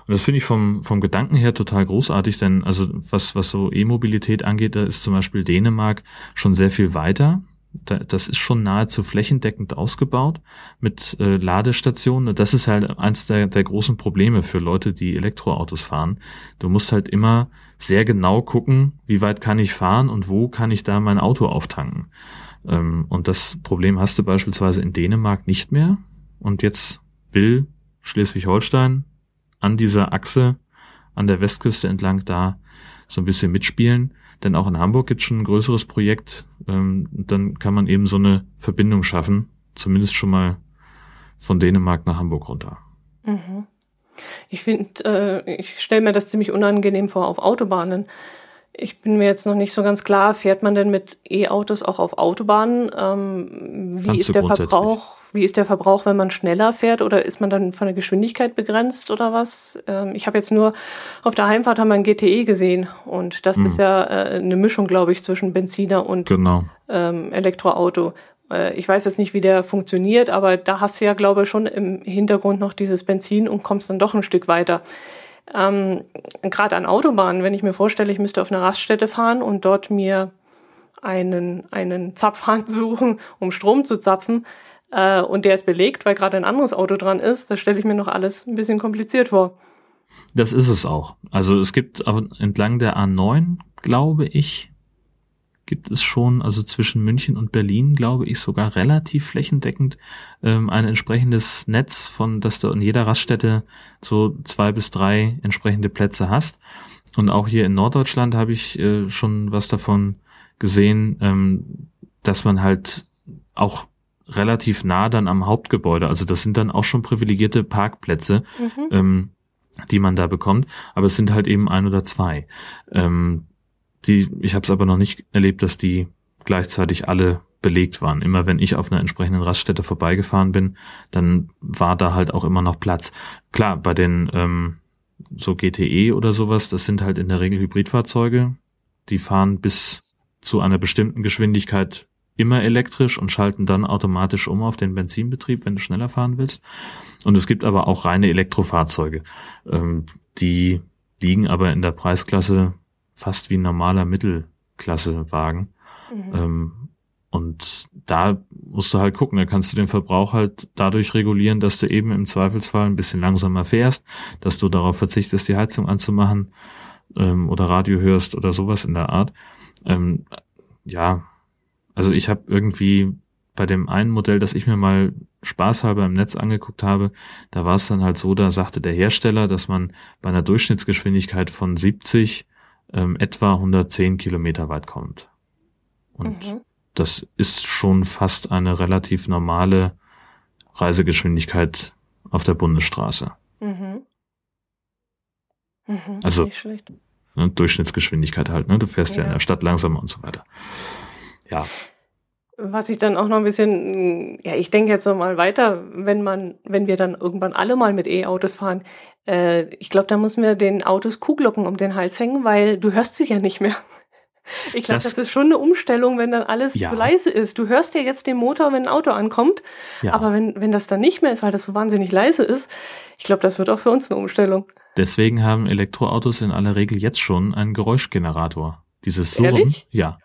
Und das finde ich vom, vom Gedanken her total großartig, denn also was, was so E-Mobilität angeht, da ist zum Beispiel Dänemark schon sehr viel weiter. Das ist schon nahezu flächendeckend ausgebaut mit äh, Ladestationen. Das ist halt eins der, der großen Probleme für Leute, die Elektroautos fahren. Du musst halt immer sehr genau gucken, wie weit kann ich fahren und wo kann ich da mein Auto auftanken. Ähm, und das Problem hast du beispielsweise in Dänemark nicht mehr. Und jetzt will Schleswig-Holstein an dieser Achse an der Westküste entlang da so ein bisschen mitspielen. Denn auch in Hamburg gibt es schon ein größeres Projekt. Ähm, dann kann man eben so eine Verbindung schaffen, zumindest schon mal von Dänemark nach Hamburg runter. Mhm. Ich finde, äh, ich stelle mir das ziemlich unangenehm vor auf Autobahnen. Ich bin mir jetzt noch nicht so ganz klar, fährt man denn mit E-Autos auch auf Autobahnen? Ähm, wie Kannst ist der Verbrauch? Wie ist der Verbrauch, wenn man schneller fährt oder ist man dann von der Geschwindigkeit begrenzt oder was? Ähm, ich habe jetzt nur auf der Heimfahrt haben wir ein GTE gesehen und das hm. ist ja äh, eine Mischung, glaube ich, zwischen Benziner und genau. ähm, Elektroauto. Äh, ich weiß jetzt nicht, wie der funktioniert, aber da hast du ja, glaube ich, schon im Hintergrund noch dieses Benzin und kommst dann doch ein Stück weiter. Ähm, Gerade an Autobahnen, wenn ich mir vorstelle, ich müsste auf eine Raststätte fahren und dort mir einen, einen Zapfhahn suchen, um Strom zu zapfen, äh, und der ist belegt, weil gerade ein anderes Auto dran ist, da stelle ich mir noch alles ein bisschen kompliziert vor. Das ist es auch. Also es gibt entlang der A9, glaube ich, gibt es schon, also zwischen München und Berlin, glaube ich, sogar relativ flächendeckend ähm, ein entsprechendes Netz, von dass du in jeder Raststätte so zwei bis drei entsprechende Plätze hast. Und auch hier in Norddeutschland habe ich äh, schon was davon gesehen, ähm, dass man halt auch relativ nah dann am Hauptgebäude, also das sind dann auch schon privilegierte Parkplätze, mhm. ähm, die man da bekommt, aber es sind halt eben ein oder zwei. Ähm, die, ich habe es aber noch nicht erlebt, dass die gleichzeitig alle belegt waren. Immer wenn ich auf einer entsprechenden Raststätte vorbeigefahren bin, dann war da halt auch immer noch Platz. Klar, bei den ähm, so GTE oder sowas, das sind halt in der Regel Hybridfahrzeuge. Die fahren bis zu einer bestimmten Geschwindigkeit immer elektrisch und schalten dann automatisch um auf den Benzinbetrieb, wenn du schneller fahren willst. Und es gibt aber auch reine Elektrofahrzeuge. Ähm, die liegen aber in der Preisklasse fast wie ein normaler Mittelklassewagen. Mhm. Ähm, und da musst du halt gucken, da kannst du den Verbrauch halt dadurch regulieren, dass du eben im Zweifelsfall ein bisschen langsamer fährst, dass du darauf verzichtest, die Heizung anzumachen ähm, oder Radio hörst oder sowas in der Art. Ähm, ja, also ich habe irgendwie bei dem einen Modell, das ich mir mal spaßhalber im Netz angeguckt habe, da war es dann halt so, da sagte der Hersteller, dass man bei einer Durchschnittsgeschwindigkeit von 70 ähm, etwa 110 Kilometer weit kommt. Und mhm. das ist schon fast eine relativ normale Reisegeschwindigkeit auf der Bundesstraße. Mhm. Mhm, also ne, Durchschnittsgeschwindigkeit halt, ne? Du fährst ja. ja in der Stadt langsamer und so weiter. Ja. Was ich dann auch noch ein bisschen, ja, ich denke jetzt noch mal weiter, wenn man, wenn wir dann irgendwann alle mal mit E-Autos fahren, äh, ich glaube, da müssen wir den Autos Kuhglocken um den Hals hängen, weil du hörst sie ja nicht mehr. Ich glaube, das, das, ist schon eine Umstellung, wenn dann alles ja. so leise ist. Du hörst ja jetzt den Motor, wenn ein Auto ankommt, ja. aber wenn, wenn das dann nicht mehr ist, weil das so wahnsinnig leise ist, ich glaube, das wird auch für uns eine Umstellung. Deswegen haben Elektroautos in aller Regel jetzt schon einen Geräuschgenerator. Dieses Surren, Ehrlich? ja,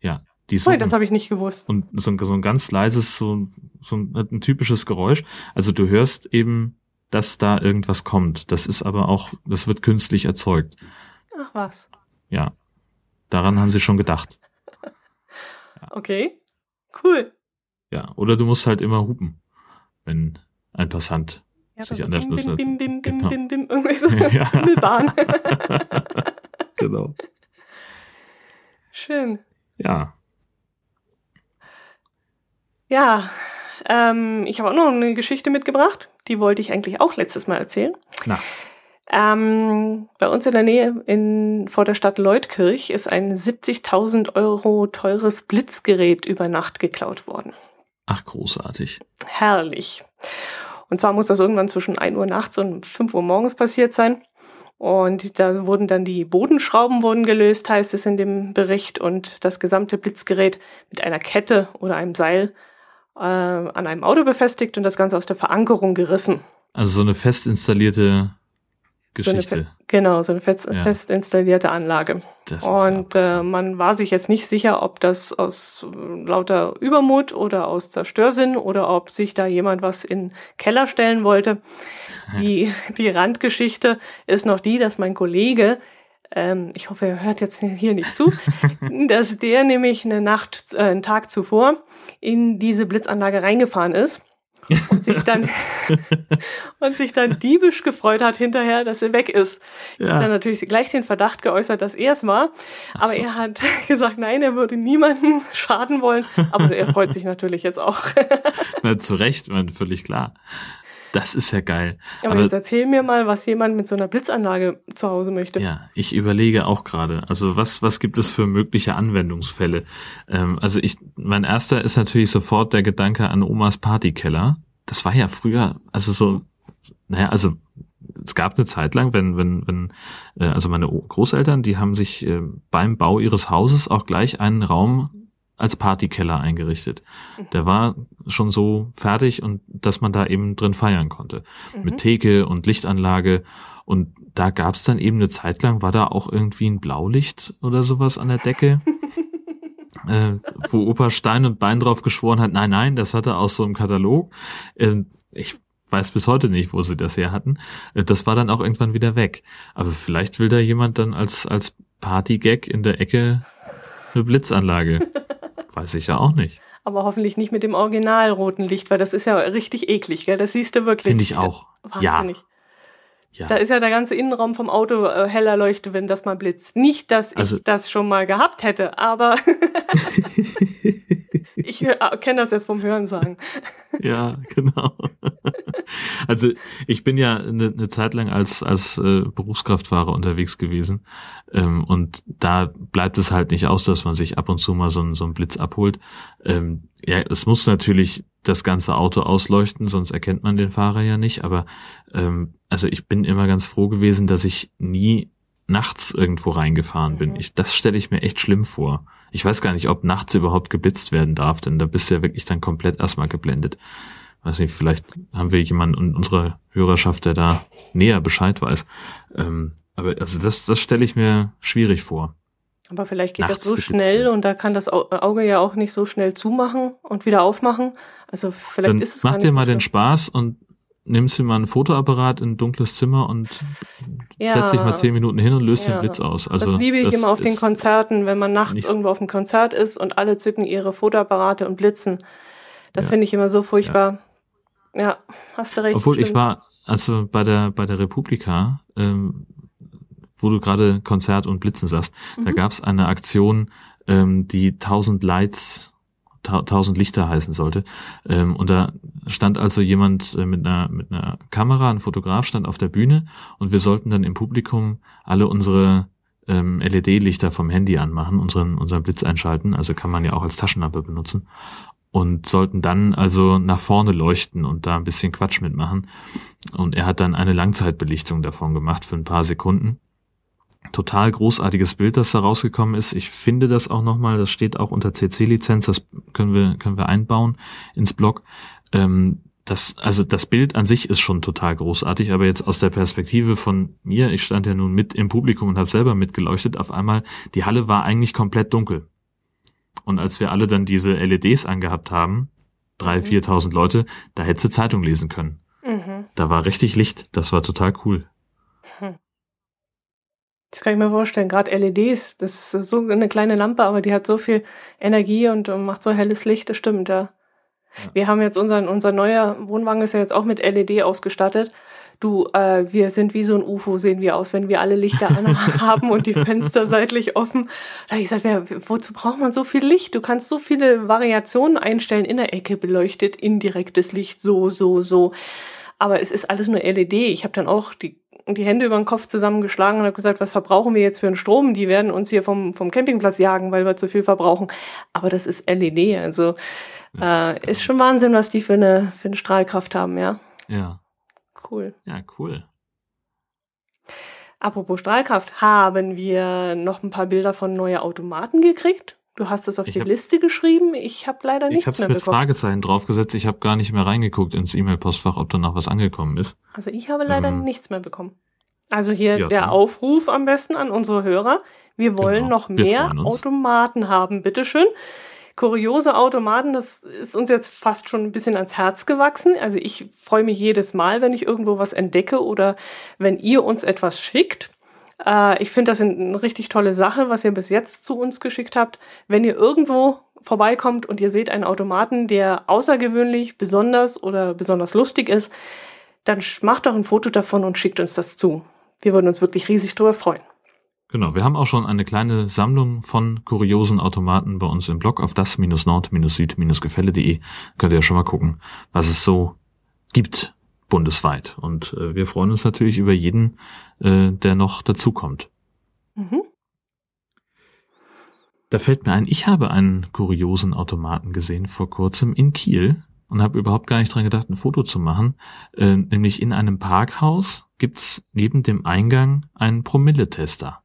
ja. Die so, das habe ich nicht gewusst. Und so ein, so ein ganz leises, so, so ein, ein, typisches Geräusch. Also du hörst eben, dass da irgendwas kommt. Das ist aber auch, das wird künstlich erzeugt. Ach was. Ja. Daran haben sie schon gedacht. Ja. Okay. Cool. Ja. Oder du musst halt immer hupen, wenn ein Passant ja, sich an der Schlüssel. Bim, bim, bim, genau. bim, bim, bim, irgendwie so ja. Himmelbahn. genau. Schön. Ja. Ja, ähm, ich habe auch noch eine Geschichte mitgebracht. Die wollte ich eigentlich auch letztes Mal erzählen. Na. Ähm, bei uns in der Nähe in, vor der Stadt Leutkirch ist ein 70.000 Euro teures Blitzgerät über Nacht geklaut worden. Ach, großartig. Herrlich. Und zwar muss das irgendwann zwischen 1 Uhr nachts und 5 Uhr morgens passiert sein. Und da wurden dann die Bodenschrauben wurden gelöst, heißt es in dem Bericht, und das gesamte Blitzgerät mit einer Kette oder einem Seil äh, an einem Auto befestigt und das Ganze aus der Verankerung gerissen. Also so eine fest installierte Geschichte. So genau, so eine fest, ja. fest installierte Anlage. und ja. äh, man war sich jetzt nicht sicher, ob das aus lauter Übermut oder aus Zerstörsinn oder ob sich da jemand was in Keller stellen wollte. Die, die Randgeschichte ist noch die, dass mein Kollege ähm, ich hoffe, er hört jetzt hier nicht zu, dass der nämlich eine Nacht, äh, einen Tag zuvor in diese Blitzanlage reingefahren ist und sich dann und sich dann diebisch gefreut hat hinterher, dass er weg ist. Ich ja. habe dann natürlich gleich den Verdacht geäußert, dass er es war, aber so. er hat gesagt, nein, er würde niemanden schaden wollen, aber er freut sich natürlich jetzt auch. Na, zu Recht, man, völlig klar. Das ist ja geil. Aber, Aber, jetzt erzähl mir mal, was jemand mit so einer Blitzanlage zu Hause möchte. Ja, ich überlege auch gerade. Also was, was gibt es für mögliche Anwendungsfälle? Ähm, also ich, mein erster ist natürlich sofort der Gedanke an Omas Partykeller. Das war ja früher, also so, naja, also es gab eine Zeit lang, wenn, wenn, wenn, äh, also meine Großeltern, die haben sich äh, beim Bau ihres Hauses auch gleich einen Raum als Partykeller eingerichtet. Mhm. Der war schon so fertig und dass man da eben drin feiern konnte. Mhm. Mit Theke und Lichtanlage. Und da gab's dann eben eine Zeit lang, war da auch irgendwie ein Blaulicht oder sowas an der Decke. äh, wo Opa Stein und Bein drauf geschworen hat, nein, nein, das hatte aus so einem Katalog. Äh, ich weiß bis heute nicht, wo sie das her hatten. Äh, das war dann auch irgendwann wieder weg. Aber vielleicht will da jemand dann als, als Partygag in der Ecke eine Blitzanlage. Weiß ich ja auch nicht. Aber hoffentlich nicht mit dem original roten Licht, weil das ist ja richtig eklig, gell? Das siehst du wirklich. Finde ich auch. Wahnsinnig. Ja. Ja. Da ist ja der ganze Innenraum vom Auto äh, heller leuchtet, wenn das mal blitzt. Nicht, dass also, ich das schon mal gehabt hätte, aber ich äh, kenne das jetzt vom Hören sagen. ja, genau. also ich bin ja eine, eine Zeit lang als als äh, Berufskraftfahrer unterwegs gewesen ähm, und da bleibt es halt nicht aus, dass man sich ab und zu mal so, so einen Blitz abholt. Ähm, ja, es muss natürlich das ganze Auto ausleuchten, sonst erkennt man den Fahrer ja nicht. Aber ähm, also ich bin immer ganz froh gewesen, dass ich nie nachts irgendwo reingefahren bin. Mhm. Ich, das stelle ich mir echt schlimm vor. Ich weiß gar nicht, ob nachts überhaupt geblitzt werden darf, denn da bist du ja wirklich dann komplett erstmal geblendet. Weiß nicht, vielleicht haben wir jemanden in unserer Hörerschaft, der da näher Bescheid weiß. Ähm, aber also das, das stelle ich mir schwierig vor. Aber vielleicht geht das so schnell und da kann das Auge ja auch nicht so schnell zumachen und wieder aufmachen. Also vielleicht Dann ist es Mach dir mal den Spaß und nimmst dir mal ein Fotoapparat in ein dunkles Zimmer und ja. setz dich mal zehn Minuten hin und löst ja. den Blitz aus. Also das liebe ich das immer auf den Konzerten, wenn man nachts irgendwo auf einem Konzert ist und alle zücken ihre Fotoapparate und blitzen. Das ja. finde ich immer so furchtbar. Ja. hast du recht. Obwohl stimmt. ich war, also bei der bei der Republika ähm, wo du gerade Konzert und Blitzen sagst, mhm. da gab es eine Aktion, ähm, die 1000 Lights 1000 Lichter heißen sollte. Ähm, und da stand also jemand äh, mit einer, mit einer Kamera, ein Fotograf stand auf der Bühne und wir sollten dann im Publikum alle unsere ähm, LED-Lichter vom Handy anmachen, unseren, unseren Blitz einschalten, also kann man ja auch als Taschenlampe benutzen und sollten dann also nach vorne leuchten und da ein bisschen Quatsch mitmachen. Und er hat dann eine Langzeitbelichtung davon gemacht für ein paar Sekunden total großartiges Bild, das da rausgekommen ist. Ich finde das auch nochmal, das steht auch unter CC-Lizenz, das können wir, können wir einbauen ins Blog. Ähm, das, also das Bild an sich ist schon total großartig, aber jetzt aus der Perspektive von mir, ich stand ja nun mit im Publikum und habe selber mitgeleuchtet, auf einmal, die Halle war eigentlich komplett dunkel. Und als wir alle dann diese LEDs angehabt haben, drei, mhm. viertausend Leute, da hättest du Zeitung lesen können. Mhm. Da war richtig Licht, das war total cool. Hm. Das kann ich mir vorstellen. Gerade LEDs, das ist so eine kleine Lampe, aber die hat so viel Energie und macht so helles Licht, das stimmt, ja. ja. Wir haben jetzt unseren, unser neuer Wohnwagen ist ja jetzt auch mit LED ausgestattet. Du, äh, wir sind wie so ein UFO, sehen wir aus, wenn wir alle Lichter anhaben und die Fenster seitlich offen. Da habe ich gesagt, wer, wozu braucht man so viel Licht? Du kannst so viele Variationen einstellen, in der Ecke beleuchtet, indirektes Licht, so, so, so. Aber es ist alles nur LED. Ich habe dann auch die die Hände über den Kopf zusammengeschlagen und habe gesagt, was verbrauchen wir jetzt für einen Strom? Die werden uns hier vom, vom Campingplatz jagen, weil wir zu viel verbrauchen. Aber das ist LED, also äh, ist schon Wahnsinn, was die für eine, für eine Strahlkraft haben, ja. Ja. Cool. Ja, cool. Apropos Strahlkraft, haben wir noch ein paar Bilder von neuen Automaten gekriegt? Du hast es auf ich die hab, Liste geschrieben. Ich habe leider nichts mehr bekommen. Ich habe mit Fragezeichen draufgesetzt. Ich habe gar nicht mehr reingeguckt ins E-Mail-Postfach, ob da noch was angekommen ist. Also ich habe leider ähm, nichts mehr bekommen. Also hier ja, der Aufruf am besten an unsere Hörer. Wir wollen genau, noch mehr Automaten haben. Bitteschön. Kuriose Automaten, das ist uns jetzt fast schon ein bisschen ans Herz gewachsen. Also ich freue mich jedes Mal, wenn ich irgendwo was entdecke oder wenn ihr uns etwas schickt. Äh, ich finde das eine richtig tolle Sache, was ihr bis jetzt zu uns geschickt habt. Wenn ihr irgendwo vorbeikommt und ihr seht einen Automaten, der außergewöhnlich, besonders oder besonders lustig ist, dann macht doch ein Foto davon und schickt uns das zu. Wir würden uns wirklich riesig darüber freuen. Genau, wir haben auch schon eine kleine Sammlung von kuriosen Automaten bei uns im Blog auf das-nord-süd-gefälle.de. Könnt ihr ja schon mal gucken, was es so gibt bundesweit. Und äh, wir freuen uns natürlich über jeden, äh, der noch dazukommt. Mhm. Da fällt mir ein, ich habe einen kuriosen Automaten gesehen vor kurzem in Kiel und habe überhaupt gar nicht dran gedacht, ein Foto zu machen. Äh, nämlich in einem Parkhaus gibt's neben dem Eingang einen Promilletester.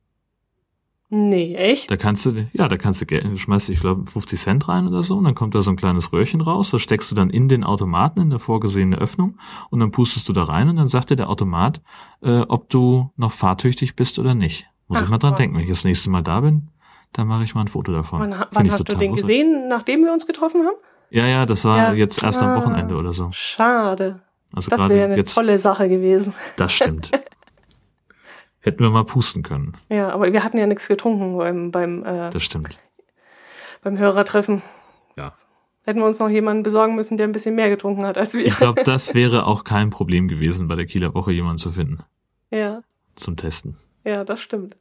Nee, echt? Da kannst du, ja, da kannst du, schmeißt, ich glaube, 50 Cent rein oder so, und dann kommt da so ein kleines Röhrchen raus, das steckst du dann in den Automaten in der vorgesehene Öffnung und dann pustest du da rein und dann sagt dir der Automat, äh, ob du noch fahrtüchtig bist oder nicht. Muss Ach, ich mal dran denken, wenn ich das nächste Mal da bin, dann mache ich mal ein Foto davon. Wann, wann hast du den großartig. gesehen, nachdem wir uns getroffen haben? Ja, ja, das war ja, jetzt erst ah, am Wochenende oder so. Schade. Also das wäre eine jetzt, tolle Sache gewesen. Das stimmt. Hätten wir mal pusten können. Ja, aber wir hatten ja nichts getrunken beim, beim, äh, das stimmt. beim Hörertreffen. Ja. Hätten wir uns noch jemanden besorgen müssen, der ein bisschen mehr getrunken hat als wir. Ich glaube, das wäre auch kein Problem gewesen, bei der Kieler Woche jemanden zu finden. Ja. Zum Testen. Ja, das stimmt.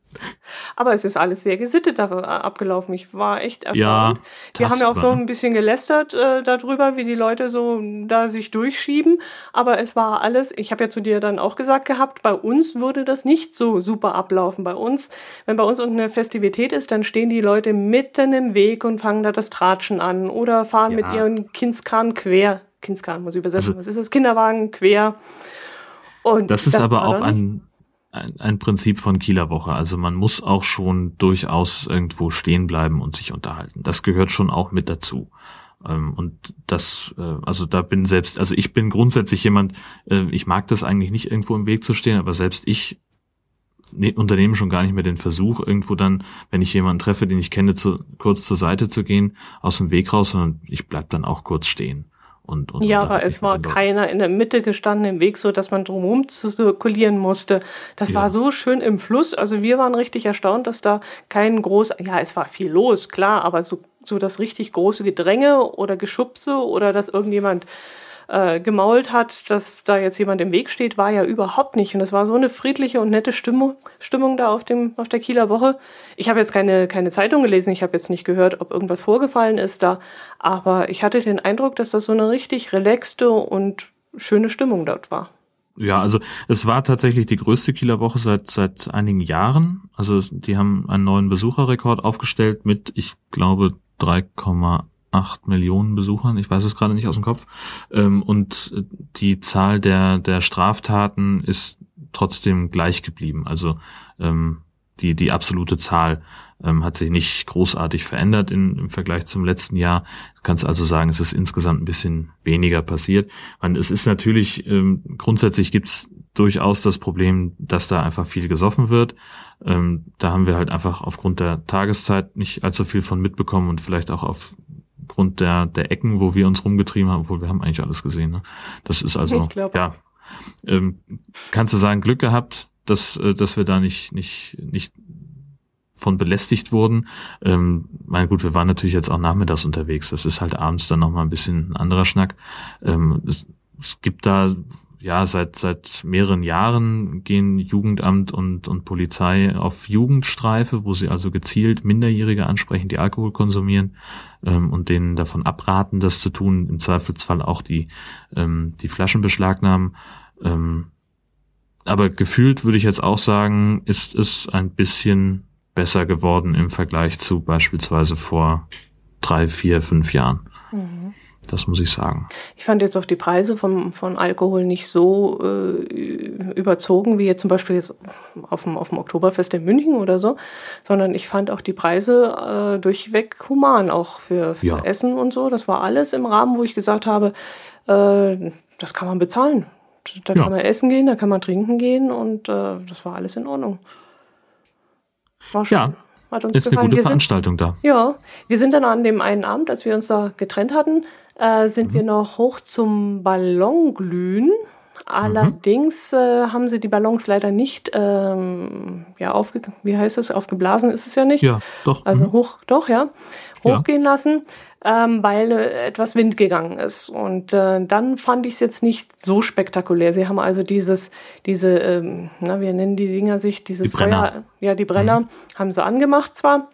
Aber es ist alles sehr gesittet abgelaufen. Ich war echt erstaunt. Ja, Wir haben ja auch so ein bisschen gelästert äh, darüber, wie die Leute so da sich durchschieben. Aber es war alles, ich habe ja zu dir dann auch gesagt gehabt, bei uns würde das nicht so super ablaufen. Bei uns, wenn bei uns irgendeine Festivität ist, dann stehen die Leute mitten im Weg und fangen da das Tratschen an oder fahren ja. mit ihren Kindskahn quer. Kindskahn muss ich übersetzen. Also, Was ist das? Kinderwagen quer. Und das ist das aber auch ein ein, ein Prinzip von Kieler Woche. Also man muss auch schon durchaus irgendwo stehen bleiben und sich unterhalten. Das gehört schon auch mit dazu. Ähm, und das, äh, also da bin selbst, also ich bin grundsätzlich jemand, äh, ich mag das eigentlich nicht irgendwo im Weg zu stehen, aber selbst ich ne, unternehme schon gar nicht mehr den Versuch, irgendwo dann, wenn ich jemanden treffe, den ich kenne, zu, kurz zur Seite zu gehen, aus dem Weg raus, sondern ich bleib dann auch kurz stehen. Und, und, ja, aber es war keiner in der Mitte gestanden im Weg, so dass man drumherum zirkulieren musste. Das ja. war so schön im Fluss. Also wir waren richtig erstaunt, dass da kein groß, ja, es war viel los, klar, aber so, so das richtig große Gedränge oder Geschubse oder dass irgendjemand äh, gemault hat, dass da jetzt jemand im Weg steht, war ja überhaupt nicht. Und es war so eine friedliche und nette Stimmung, Stimmung da auf, dem, auf der Kieler Woche. Ich habe jetzt keine, keine Zeitung gelesen, ich habe jetzt nicht gehört, ob irgendwas vorgefallen ist da, aber ich hatte den Eindruck, dass das so eine richtig relaxte und schöne Stimmung dort war. Ja, also es war tatsächlich die größte Kieler Woche seit seit einigen Jahren. Also die haben einen neuen Besucherrekord aufgestellt mit, ich glaube, 3,8 acht Millionen Besuchern, ich weiß es gerade nicht aus dem Kopf. Ähm, und die Zahl der, der Straftaten ist trotzdem gleich geblieben. Also ähm, die, die absolute Zahl ähm, hat sich nicht großartig verändert in, im Vergleich zum letzten Jahr. Du kannst also sagen, es ist insgesamt ein bisschen weniger passiert. Und es ist natürlich, ähm, grundsätzlich gibt's durchaus das Problem, dass da einfach viel gesoffen wird. Da haben wir halt einfach aufgrund der Tageszeit nicht allzu viel von mitbekommen und vielleicht auch auf aufgrund der, der Ecken, wo wir uns rumgetrieben haben, obwohl wir haben eigentlich alles gesehen. Ne? Das ist also, ja, ähm, kannst du sagen, Glück gehabt, dass, äh, dass wir da nicht, nicht, nicht von belästigt wurden. Ähm, mein gut, wir waren natürlich jetzt auch nachmittags unterwegs. Das ist halt abends dann nochmal ein bisschen ein anderer Schnack. Ähm, es, es gibt da ja, seit, seit mehreren Jahren gehen Jugendamt und, und Polizei auf Jugendstreife, wo sie also gezielt Minderjährige ansprechen, die Alkohol konsumieren ähm, und denen davon abraten, das zu tun, im Zweifelsfall auch die, ähm, die Flaschen beschlagnahmen. Ähm, aber gefühlt würde ich jetzt auch sagen, ist es ein bisschen besser geworden im Vergleich zu beispielsweise vor drei, vier, fünf Jahren. Mhm. Das muss ich sagen. Ich fand jetzt auf die Preise von, von Alkohol nicht so äh, überzogen, wie jetzt zum Beispiel jetzt auf dem, auf dem Oktoberfest in München oder so, sondern ich fand auch die Preise äh, durchweg human, auch für, für ja. Essen und so. Das war alles im Rahmen, wo ich gesagt habe, äh, das kann man bezahlen. Da ja. kann man essen gehen, da kann man trinken gehen und äh, das war alles in Ordnung. War schön. Ja. Hat uns ist gefallen. eine gute wir Veranstaltung sind, da. Ja, wir sind dann an dem einen Abend, als wir uns da getrennt hatten, äh, sind mhm. wir noch hoch zum Ballonglühen. Allerdings mhm. äh, haben sie die Ballons leider nicht, ähm, ja, aufge wie heißt es, aufgeblasen ist es ja nicht. Ja, doch. Also mhm. hoch, doch, ja, hochgehen ja. lassen. ähm, weil äh, etwas Wind gegangen ist. Und äh, dann fand ich es jetzt nicht so spektakulär. Sie haben also dieses, diese, ähm, na, wie nennen die Dinger sich, dieses die. Feuer, ja, die Brenner mhm. haben sie angemacht zwar.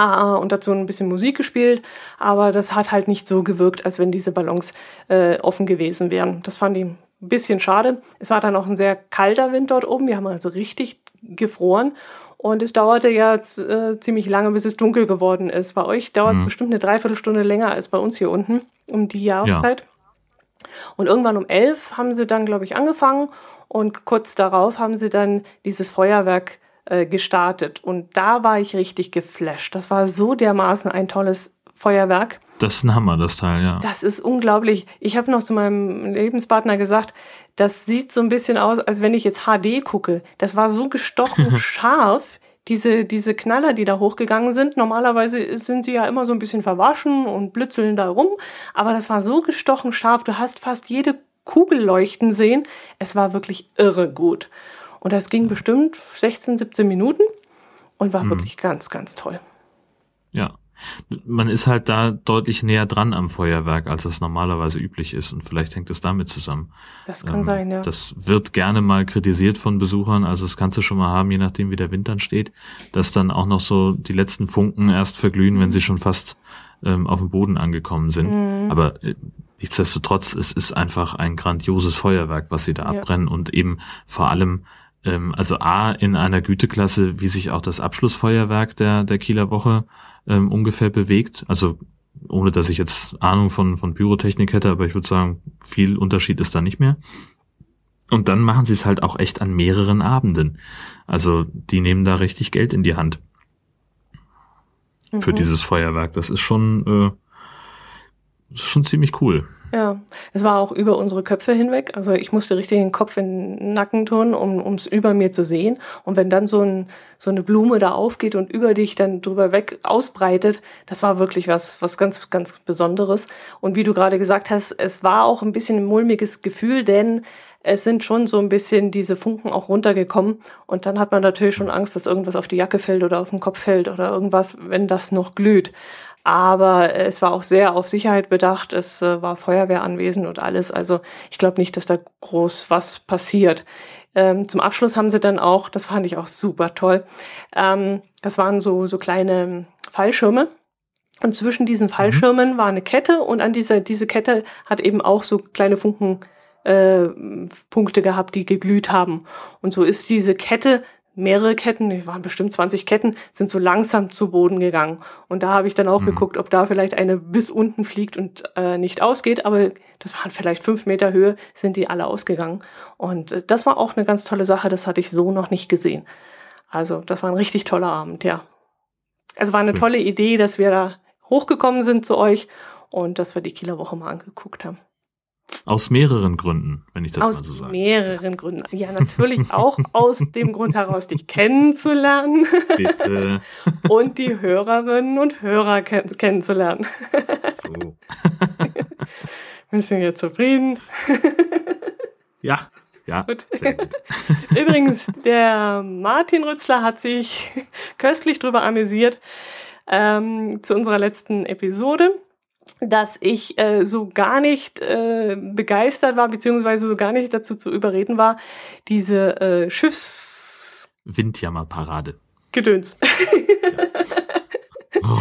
Ah, und dazu ein bisschen Musik gespielt, aber das hat halt nicht so gewirkt, als wenn diese Ballons äh, offen gewesen wären. Das fand ich ein bisschen schade. Es war dann auch ein sehr kalter Wind dort oben. Wir haben also richtig gefroren und es dauerte ja äh, ziemlich lange, bis es dunkel geworden ist. Bei euch dauert es mhm. bestimmt eine Dreiviertelstunde länger als bei uns hier unten um die Jahreszeit. Ja. Und irgendwann um elf haben sie dann, glaube ich, angefangen und kurz darauf haben sie dann dieses Feuerwerk äh, gestartet. Und da war ich richtig geflasht. Das war so dermaßen ein tolles Feuerwerk. Das ist ein Hammer, das Teil, ja. Das ist unglaublich. Ich habe noch zu meinem Lebenspartner gesagt, das sieht so ein bisschen aus, als wenn ich jetzt HD gucke. Das war so gestochen scharf. Diese, diese Knaller, die da hochgegangen sind, normalerweise sind sie ja immer so ein bisschen verwaschen und blitzeln da rum, aber das war so gestochen scharf, du hast fast jede Kugel leuchten sehen. Es war wirklich irre gut. Und das ging bestimmt 16, 17 Minuten und war hm. wirklich ganz, ganz toll. Ja, man ist halt da deutlich näher dran am Feuerwerk, als es normalerweise üblich ist. Und vielleicht hängt es damit zusammen. Das kann ähm, sein, ja. Das wird gerne mal kritisiert von Besuchern. Also das kannst du schon mal haben, je nachdem wie der Wind dann steht, dass dann auch noch so die letzten Funken erst verglühen, mhm. wenn sie schon fast ähm, auf dem Boden angekommen sind. Mhm. Aber äh, nichtsdestotrotz, es ist einfach ein grandioses Feuerwerk, was sie da ja. abbrennen und eben vor allem ähm, also A, in einer Güteklasse, wie sich auch das Abschlussfeuerwerk der, der Kieler Woche ähm, ungefähr bewegt. Also ohne dass ich jetzt Ahnung von, von Pyrotechnik hätte, aber ich würde sagen, viel Unterschied ist da nicht mehr. Und dann machen sie es halt auch echt an mehreren Abenden. Also die nehmen da richtig Geld in die Hand mhm. für dieses Feuerwerk. Das ist schon, äh, ist schon ziemlich cool. Ja, es war auch über unsere Köpfe hinweg. Also ich musste richtig den Kopf in den Nacken tun, um es über mir zu sehen. Und wenn dann so, ein, so eine Blume da aufgeht und über dich dann drüber weg ausbreitet, das war wirklich was, was ganz, ganz Besonderes. Und wie du gerade gesagt hast, es war auch ein bisschen ein mulmiges Gefühl, denn es sind schon so ein bisschen diese Funken auch runtergekommen. Und dann hat man natürlich schon Angst, dass irgendwas auf die Jacke fällt oder auf den Kopf fällt oder irgendwas, wenn das noch glüht. Aber es war auch sehr auf Sicherheit bedacht. Es äh, war Feuerwehr anwesend und alles. Also ich glaube nicht, dass da groß was passiert. Ähm, zum Abschluss haben sie dann auch, das fand ich auch super toll, ähm, das waren so, so kleine Fallschirme. Und zwischen diesen mhm. Fallschirmen war eine Kette und an dieser, diese Kette hat eben auch so kleine Funken äh, Punkte gehabt, die geglüht haben. Und so ist diese Kette mehrere Ketten, die waren bestimmt 20 Ketten, sind so langsam zu Boden gegangen. Und da habe ich dann auch mhm. geguckt, ob da vielleicht eine bis unten fliegt und äh, nicht ausgeht. Aber das waren vielleicht fünf Meter Höhe, sind die alle ausgegangen. Und äh, das war auch eine ganz tolle Sache, das hatte ich so noch nicht gesehen. Also das war ein richtig toller Abend, ja. Also war eine tolle Idee, dass wir da hochgekommen sind zu euch und dass wir die Kieler Woche mal angeguckt haben. Aus mehreren Gründen, wenn ich das aus mal so sage. Aus mehreren Gründen. Ja, natürlich auch aus dem Grund heraus, dich kennenzulernen. Bitte. Und die Hörerinnen und Hörer kenn kennenzulernen. So. Bist du jetzt zufrieden? Ja, ja. Gut. Gut. Übrigens, der Martin Rützler hat sich köstlich drüber amüsiert ähm, zu unserer letzten Episode dass ich äh, so gar nicht äh, begeistert war, beziehungsweise so gar nicht dazu zu überreden war, diese äh, Schiffs... Windjammerparade. Gedöns. Ja. Oh.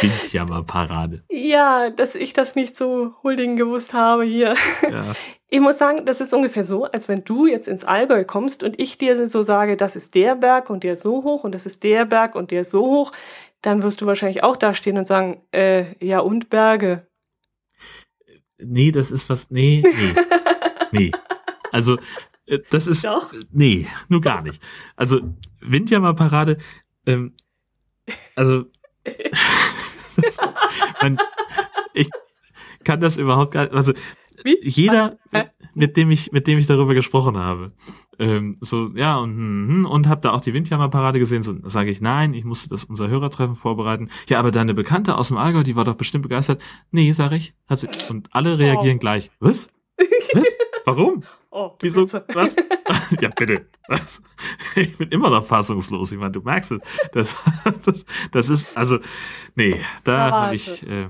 Windjammerparade. Ja, dass ich das nicht so huldigen gewusst habe hier. Ja. Ich muss sagen, das ist ungefähr so, als wenn du jetzt ins Allgäu kommst und ich dir so sage, das ist der Berg und der ist so hoch und das ist der Berg und der ist so hoch dann wirst du wahrscheinlich auch dastehen und sagen, äh, ja und Berge. Nee, das ist was, nee, nee, nee. Also, äh, das ist, Doch. nee, nur gar nicht. Also, Windjammerparade, ähm, also, man, ich kann das überhaupt gar nicht, also, Wie? jeder, mit dem ich, mit dem ich darüber gesprochen habe, ähm, so, ja, und, hm, hm, und hab da auch die Windjammerparade gesehen, so sage ich, nein, ich musste das unser Hörertreffen vorbereiten. Ja, aber deine Bekannte aus dem Allgäu, die war doch bestimmt begeistert. Nee, sag ich. Hat sie, und alle reagieren oh. gleich. Was? Was? Warum? Oh, Wieso? Bitte. Was? ja, bitte. Was? Ich bin immer noch fassungslos. Ich meine, du merkst es. Das, das, das ist, also, nee, da habe ich. Äh,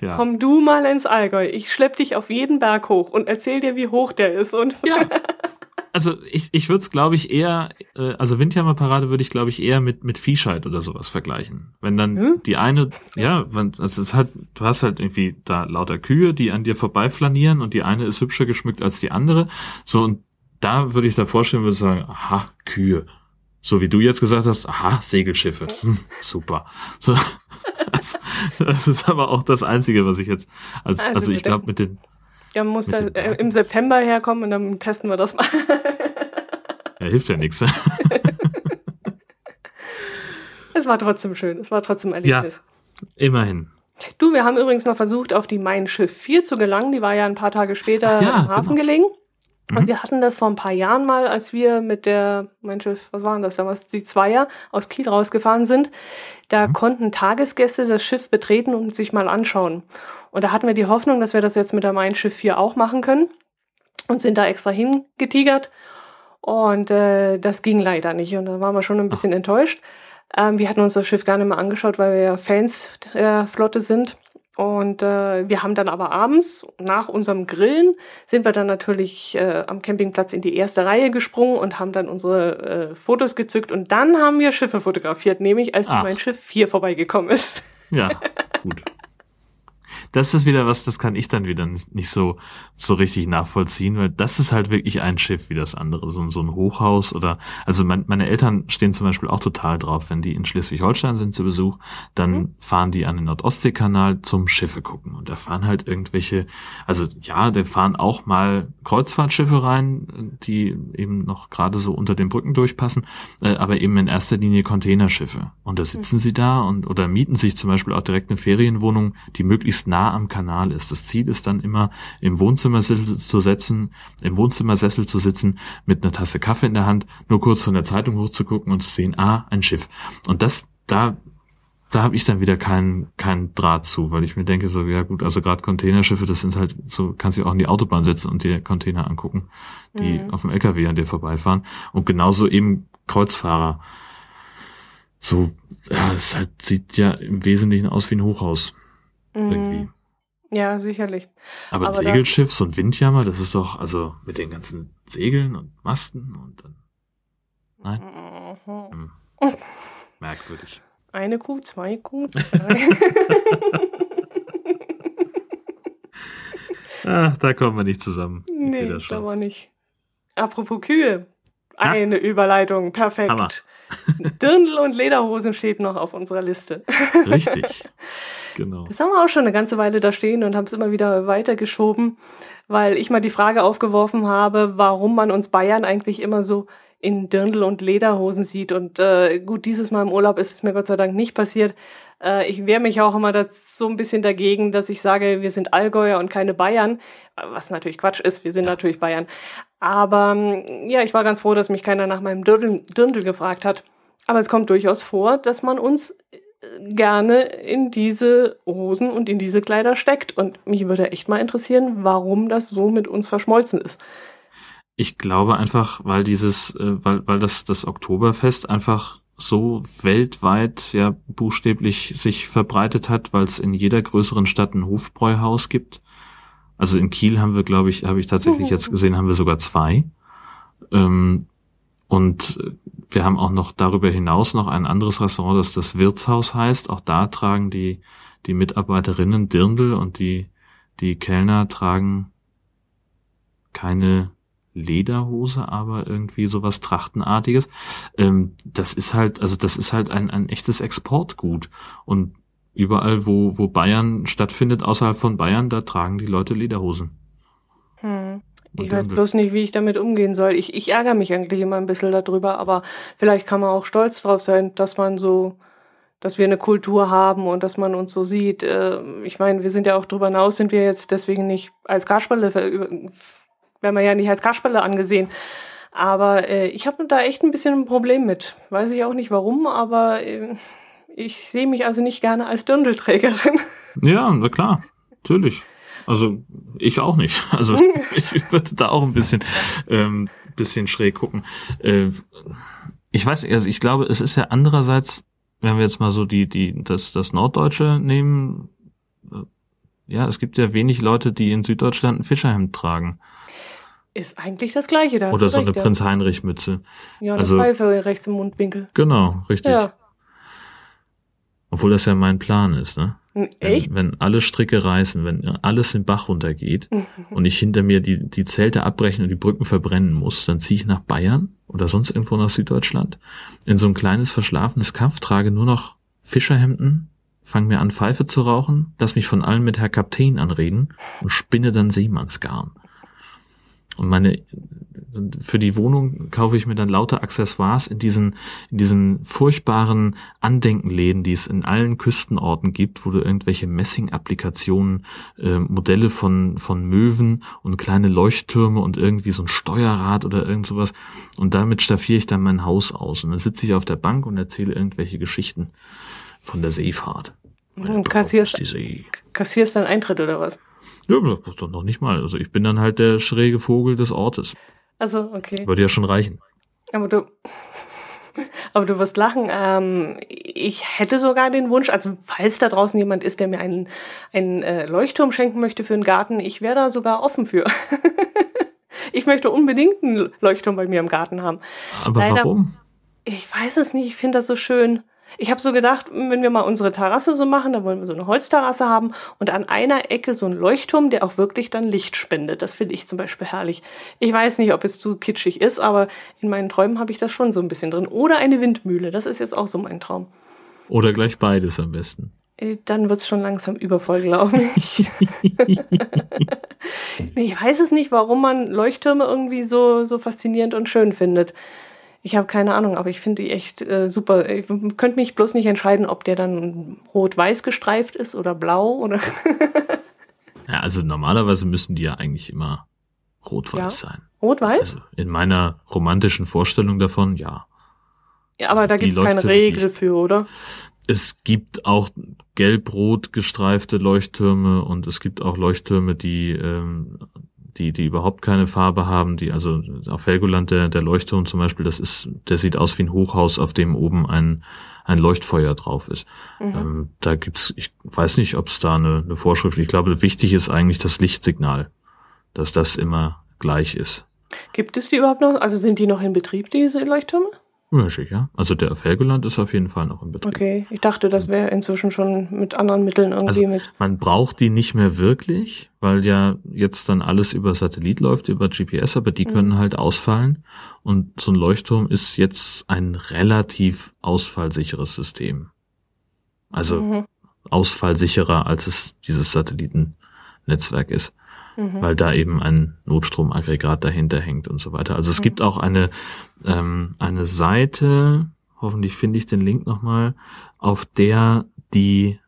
ja. Komm du mal ins Allgäu. Ich schlepp dich auf jeden Berg hoch und erzähl dir, wie hoch der ist. Und ja. Also ich, ich würde es, glaube ich, eher, äh, also Windjammerparade würde ich, glaube ich, eher mit, mit Viehscheid oder sowas vergleichen. Wenn dann hm? die eine, ja, wenn, also es hat, du hast halt irgendwie da lauter Kühe, die an dir vorbeiflanieren und die eine ist hübscher geschmückt als die andere. So, und da würde ich da vorstellen, würde sagen, aha, Kühe. So wie du jetzt gesagt hast, aha, Segelschiffe. Hm, super. So, das, das, ist aber auch das Einzige, was ich jetzt, als, also, also ich glaube mit den ja, muss da äh, im September herkommen und dann testen wir das mal. ja, hilft ja nichts. es war trotzdem schön. Es war trotzdem ein Erlebnis. Ja, immerhin. Du, wir haben übrigens noch versucht, auf die Mein Schiff 4 zu gelangen. Die war ja ein paar Tage später ja, im Hafen genau. gelegen. Und mhm. wir hatten das vor ein paar Jahren mal, als wir mit der, mein Schiff, was waren das damals, die Zweier aus Kiel rausgefahren sind. Da mhm. konnten Tagesgäste das Schiff betreten und sich mal anschauen. Und da hatten wir die Hoffnung, dass wir das jetzt mit der Mein Schiff 4 auch machen können. Und sind da extra hingetigert. Und äh, das ging leider nicht. Und da waren wir schon ein bisschen Ach. enttäuscht. Ähm, wir hatten uns das Schiff gar nicht mehr angeschaut, weil wir ja Fans der Flotte sind. Und äh, wir haben dann aber abends nach unserem Grillen sind wir dann natürlich äh, am Campingplatz in die erste Reihe gesprungen und haben dann unsere äh, Fotos gezückt und dann haben wir Schiffe fotografiert, nämlich als Ach. mein Schiff 4 vorbeigekommen ist. Ja, gut das ist wieder was, das kann ich dann wieder nicht so, so richtig nachvollziehen, weil das ist halt wirklich ein Schiff wie das andere, so, so ein Hochhaus oder, also mein, meine Eltern stehen zum Beispiel auch total drauf, wenn die in Schleswig-Holstein sind zu Besuch, dann mhm. fahren die an den Nordostseekanal zum Schiffe gucken und da fahren halt irgendwelche, also ja, da fahren auch mal Kreuzfahrtschiffe rein, die eben noch gerade so unter den Brücken durchpassen, äh, aber eben in erster Linie Containerschiffe und da sitzen mhm. sie da und oder mieten sich zum Beispiel auch direkt eine Ferienwohnung, die möglichst nah am Kanal ist. Das Ziel ist dann immer, im Wohnzimmersessel zu setzen, im Wohnzimmersessel zu sitzen, mit einer Tasse Kaffee in der Hand, nur kurz von der Zeitung hochzugucken und zu sehen, ah, ein Schiff. Und das, da da habe ich dann wieder keinen keinen Draht zu, weil ich mir denke so ja gut, also gerade Containerschiffe, das sind halt so kannst du auch in die Autobahn setzen und dir Container angucken, die mhm. auf dem LKW an dir vorbeifahren und genauso eben Kreuzfahrer. So ja, es halt sieht ja im Wesentlichen aus wie ein Hochhaus mhm. irgendwie. Ja, sicherlich. Aber, ein Segelschiff, so ein Windjammer, das ist doch, also mit den ganzen Segeln und Masten und dann. Nein? Mhm. Hm. Merkwürdig. Eine Kuh, zwei Kuh, drei. Ach, da kommen wir nicht zusammen. Ich nee, da war nicht. Apropos Kühe. Eine ja? Überleitung, perfekt. Hammer. Dirndl und Lederhosen steht noch auf unserer Liste. Richtig. Genau. Das haben wir auch schon eine ganze Weile da stehen und haben es immer wieder weitergeschoben, weil ich mal die Frage aufgeworfen habe, warum man uns Bayern eigentlich immer so in Dirndl und Lederhosen sieht. Und äh, gut, dieses Mal im Urlaub ist es mir Gott sei Dank nicht passiert. Äh, ich wehre mich auch immer das, so ein bisschen dagegen, dass ich sage, wir sind Allgäuer und keine Bayern, was natürlich Quatsch ist, wir sind natürlich Bayern. Aber ja, ich war ganz froh, dass mich keiner nach meinem Dirndl, Dirndl gefragt hat. Aber es kommt durchaus vor, dass man uns gerne in diese Hosen und in diese Kleider steckt. Und mich würde echt mal interessieren, warum das so mit uns verschmolzen ist. Ich glaube einfach, weil dieses, äh, weil, weil das, das Oktoberfest einfach so weltweit ja buchstäblich sich verbreitet hat, weil es in jeder größeren Stadt ein Hofbräuhaus gibt. Also in Kiel haben wir, glaube ich, habe ich tatsächlich jetzt gesehen, haben wir sogar zwei. Ähm, und wir haben auch noch darüber hinaus noch ein anderes Restaurant, das das Wirtshaus heißt. Auch da tragen die, die Mitarbeiterinnen Dirndl und die, die Kellner tragen keine Lederhose, aber irgendwie sowas Trachtenartiges. Ähm, das ist halt, also das ist halt ein, ein echtes Exportgut. Und überall, wo, wo Bayern stattfindet, außerhalb von Bayern, da tragen die Leute Lederhosen. Hm. Ich weiß bloß nicht, wie ich damit umgehen soll. Ich, ich ärgere mich eigentlich immer ein bisschen darüber, aber vielleicht kann man auch stolz drauf sein, dass man so, dass wir eine Kultur haben und dass man uns so sieht. Ähm, ich meine, wir sind ja auch darüber hinaus, sind wir jetzt deswegen nicht als Kasperle werden wir ja nicht als Kasperle angesehen. Aber äh, ich habe da echt ein bisschen ein Problem mit. Weiß ich auch nicht warum, aber äh, ich sehe mich also nicht gerne als Dirndlträgerin. Ja, na klar, natürlich. Also ich auch nicht. Also ich würde da auch ein bisschen, ähm, bisschen schräg gucken. Äh, ich weiß, also ich glaube, es ist ja andererseits, wenn wir jetzt mal so die, die, das, das Norddeutsche nehmen, äh, ja, es gibt ja wenig Leute, die in Süddeutschland ein Fischerhemd tragen. Ist eigentlich das Gleiche da. Oder so eine ja. Prinz-Heinrich-Mütze. Ja, eine also, Pfeife rechts im Mundwinkel. Genau, richtig. Ja. Obwohl das ja mein Plan ist, ne? Echt? Wenn, wenn alle Stricke reißen, wenn alles den Bach runtergeht und ich hinter mir die, die Zelte abbrechen und die Brücken verbrennen muss, dann ziehe ich nach Bayern oder sonst irgendwo nach Süddeutschland in so ein kleines verschlafenes Kampf, trage nur noch Fischerhemden, fange mir an Pfeife zu rauchen, lass mich von allen mit Herr Kapitän anreden und spinne dann Seemannsgarn. Und meine, für die Wohnung kaufe ich mir dann lauter Accessoires in diesen, in diesen furchtbaren Andenkenläden, die es in allen Küstenorten gibt, wo du irgendwelche Messing-Applikationen, äh, Modelle von, von Möwen und kleine Leuchttürme und irgendwie so ein Steuerrad oder irgend sowas. Und damit staffiere ich dann mein Haus aus. Und dann sitze ich auf der Bank und erzähle irgendwelche Geschichten von der Seefahrt. Und kassierst, kassierst dann Eintritt oder was? Ja, das doch noch nicht mal. Also ich bin dann halt der schräge Vogel des Ortes. Also, okay. Würde ja schon reichen. Aber du, aber du wirst lachen. Ähm, ich hätte sogar den Wunsch, also falls da draußen jemand ist, der mir einen, einen äh, Leuchtturm schenken möchte für einen Garten, ich wäre da sogar offen für. ich möchte unbedingt einen Leuchtturm bei mir im Garten haben. Aber Leider, warum? Ich weiß es nicht. Ich finde das so schön. Ich habe so gedacht, wenn wir mal unsere Terrasse so machen, dann wollen wir so eine Holzterrasse haben und an einer Ecke so ein Leuchtturm, der auch wirklich dann Licht spendet. Das finde ich zum Beispiel herrlich. Ich weiß nicht, ob es zu kitschig ist, aber in meinen Träumen habe ich das schon so ein bisschen drin. Oder eine Windmühle, das ist jetzt auch so mein Traum. Oder gleich beides am besten. Äh, dann wird es schon langsam übervoll, glaube ich. ich weiß es nicht, warum man Leuchttürme irgendwie so, so faszinierend und schön findet. Ich habe keine Ahnung, aber ich finde die echt äh, super. Ich könnte mich bloß nicht entscheiden, ob der dann rot-weiß gestreift ist oder blau oder. ja, also normalerweise müssen die ja eigentlich immer rot-weiß ja. sein. Rot-weiß? Also in meiner romantischen Vorstellung davon, ja. Ja, aber also da gibt es keine Regel für, oder? Es gibt auch gelb-rot gestreifte Leuchttürme und es gibt auch Leuchttürme, die ähm, die, die überhaupt keine Farbe haben, die, also auf Helgoland der, der Leuchtturm zum Beispiel, das ist, der sieht aus wie ein Hochhaus, auf dem oben ein, ein Leuchtfeuer drauf ist. Mhm. Ähm, da gibt's, ich weiß nicht, ob es da eine, eine Vorschrift, ich glaube, wichtig ist eigentlich das Lichtsignal, dass das immer gleich ist. Gibt es die überhaupt noch? Also sind die noch in Betrieb, diese Leuchttürme? Ja. Also der auf Helgoland ist auf jeden Fall noch im Betrieb. Okay, ich dachte, das wäre inzwischen schon mit anderen Mitteln irgendwie also, mit. Man braucht die nicht mehr wirklich, weil ja jetzt dann alles über Satellit läuft, über GPS, aber die mhm. können halt ausfallen. Und so ein Leuchtturm ist jetzt ein relativ ausfallsicheres System. Also mhm. ausfallsicherer, als es dieses Satellitennetzwerk ist mhm. weil da eben ein Notstromaggregat dahinter hängt und so weiter. Also es mhm. gibt auch eine, ähm, eine Seite, hoffentlich finde ich den Link nochmal, auf der die,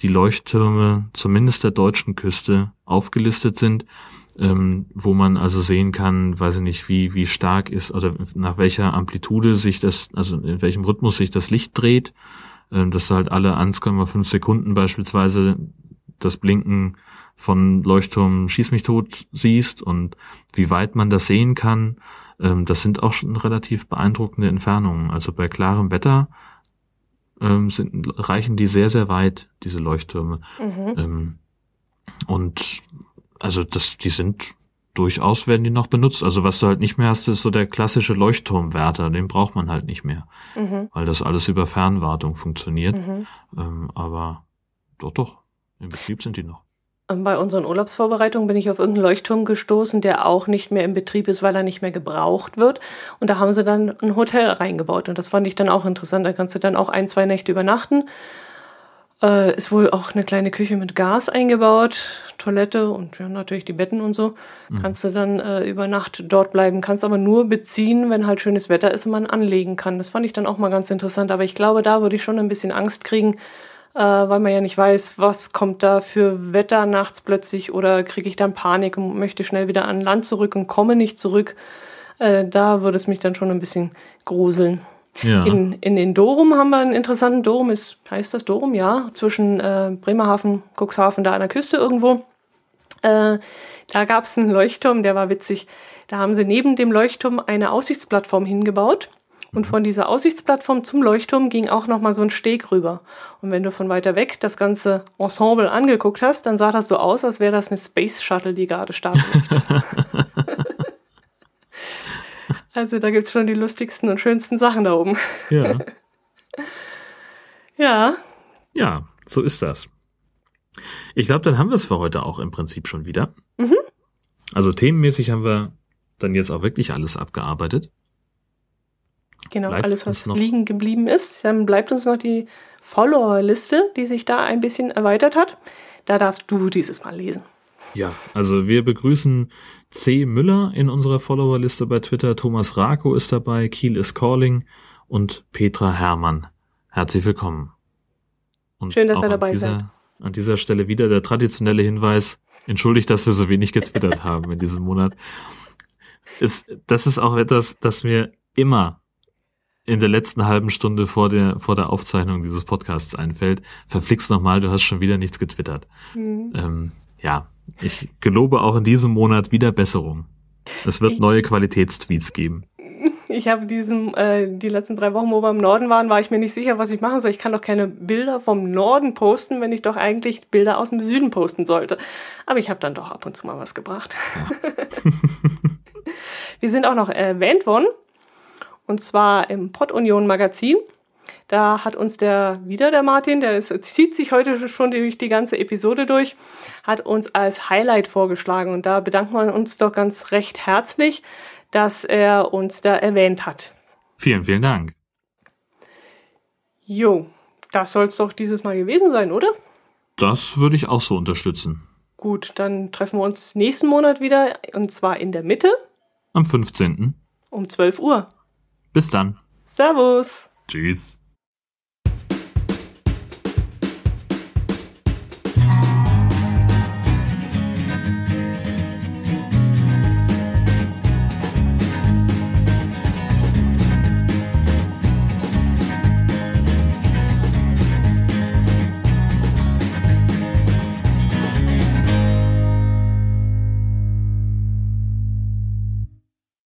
die Leuchttürme zumindest der deutschen Küste aufgelistet sind, ähm, wo man also sehen kann, weiß ich nicht, wie, wie stark ist oder nach welcher Amplitude sich das, also in welchem Rhythmus sich das Licht dreht, ähm, dass halt alle 1,5 Sekunden beispielsweise das Blinken von Leuchtturm Schieß mich tot siehst und wie weit man das sehen kann, ähm, das sind auch schon relativ beeindruckende Entfernungen. Also bei klarem Wetter ähm, sind, reichen die sehr, sehr weit, diese Leuchttürme. Mhm. Ähm, und also das, die sind durchaus werden die noch benutzt. Also was du halt nicht mehr hast, ist so der klassische Leuchtturmwärter, den braucht man halt nicht mehr, mhm. weil das alles über Fernwartung funktioniert. Mhm. Ähm, aber doch, doch, im Betrieb sind die noch. Bei unseren Urlaubsvorbereitungen bin ich auf irgendeinen Leuchtturm gestoßen, der auch nicht mehr im Betrieb ist, weil er nicht mehr gebraucht wird. Und da haben sie dann ein Hotel reingebaut. Und das fand ich dann auch interessant. Da kannst du dann auch ein, zwei Nächte übernachten. Äh, ist wohl auch eine kleine Küche mit Gas eingebaut, Toilette und ja, natürlich die Betten und so. Mhm. Kannst du dann äh, über Nacht dort bleiben, kannst aber nur beziehen, wenn halt schönes Wetter ist und man anlegen kann. Das fand ich dann auch mal ganz interessant. Aber ich glaube, da würde ich schon ein bisschen Angst kriegen, äh, weil man ja nicht weiß, was kommt da für Wetter nachts plötzlich oder kriege ich dann Panik und möchte schnell wieder an Land zurück und komme nicht zurück. Äh, da würde es mich dann schon ein bisschen gruseln. Ja. In, in den Dorum haben wir einen interessanten Dorum, ist, heißt das Dorum? Ja, zwischen äh, Bremerhaven, Cuxhaven, da an der Küste irgendwo. Äh, da gab es einen Leuchtturm, der war witzig. Da haben sie neben dem Leuchtturm eine Aussichtsplattform hingebaut. Und von dieser Aussichtsplattform zum Leuchtturm ging auch nochmal so ein Steg rüber. Und wenn du von weiter weg das ganze Ensemble angeguckt hast, dann sah das so aus, als wäre das eine Space Shuttle, die gerade starten möchte. also da gibt es schon die lustigsten und schönsten Sachen da oben. Ja. ja. Ja, so ist das. Ich glaube, dann haben wir es für heute auch im Prinzip schon wieder. Mhm. Also themenmäßig haben wir dann jetzt auch wirklich alles abgearbeitet. Genau, bleibt alles, was liegen geblieben ist. Dann bleibt uns noch die Follower-Liste, die sich da ein bisschen erweitert hat. Da darfst du dieses Mal lesen. Ja, also wir begrüßen C. Müller in unserer Follower-Liste bei Twitter. Thomas Rako ist dabei, Kiel is Calling und Petra Hermann. Herzlich willkommen. Und Schön, dass ihr dabei dieser, seid. An dieser Stelle wieder der traditionelle Hinweis. Entschuldigt, dass wir so wenig getwittert haben in diesem Monat. Ist, das ist auch etwas, das mir immer in der letzten halben Stunde vor der, vor der Aufzeichnung dieses Podcasts einfällt. Verflixt nochmal, du hast schon wieder nichts getwittert. Mhm. Ähm, ja, ich gelobe auch in diesem Monat wieder Besserung. Es wird neue Qualitätstweets geben. Ich habe diesen, äh, die letzten drei Wochen, wo wir im Norden waren, war ich mir nicht sicher, was ich machen soll. Ich kann doch keine Bilder vom Norden posten, wenn ich doch eigentlich Bilder aus dem Süden posten sollte. Aber ich habe dann doch ab und zu mal was gebracht. Ja. wir sind auch noch erwähnt worden und zwar im Pod Union Magazin. Da hat uns der wieder der Martin, der ist, zieht sich heute schon durch die ganze Episode durch, hat uns als Highlight vorgeschlagen und da bedanken wir uns doch ganz recht herzlich, dass er uns da erwähnt hat. Vielen, vielen Dank. Jo, das soll es doch dieses Mal gewesen sein, oder? Das würde ich auch so unterstützen. Gut, dann treffen wir uns nächsten Monat wieder und zwar in der Mitte. Am 15. Um 12 Uhr. Bis dann. Servus. Tschüss.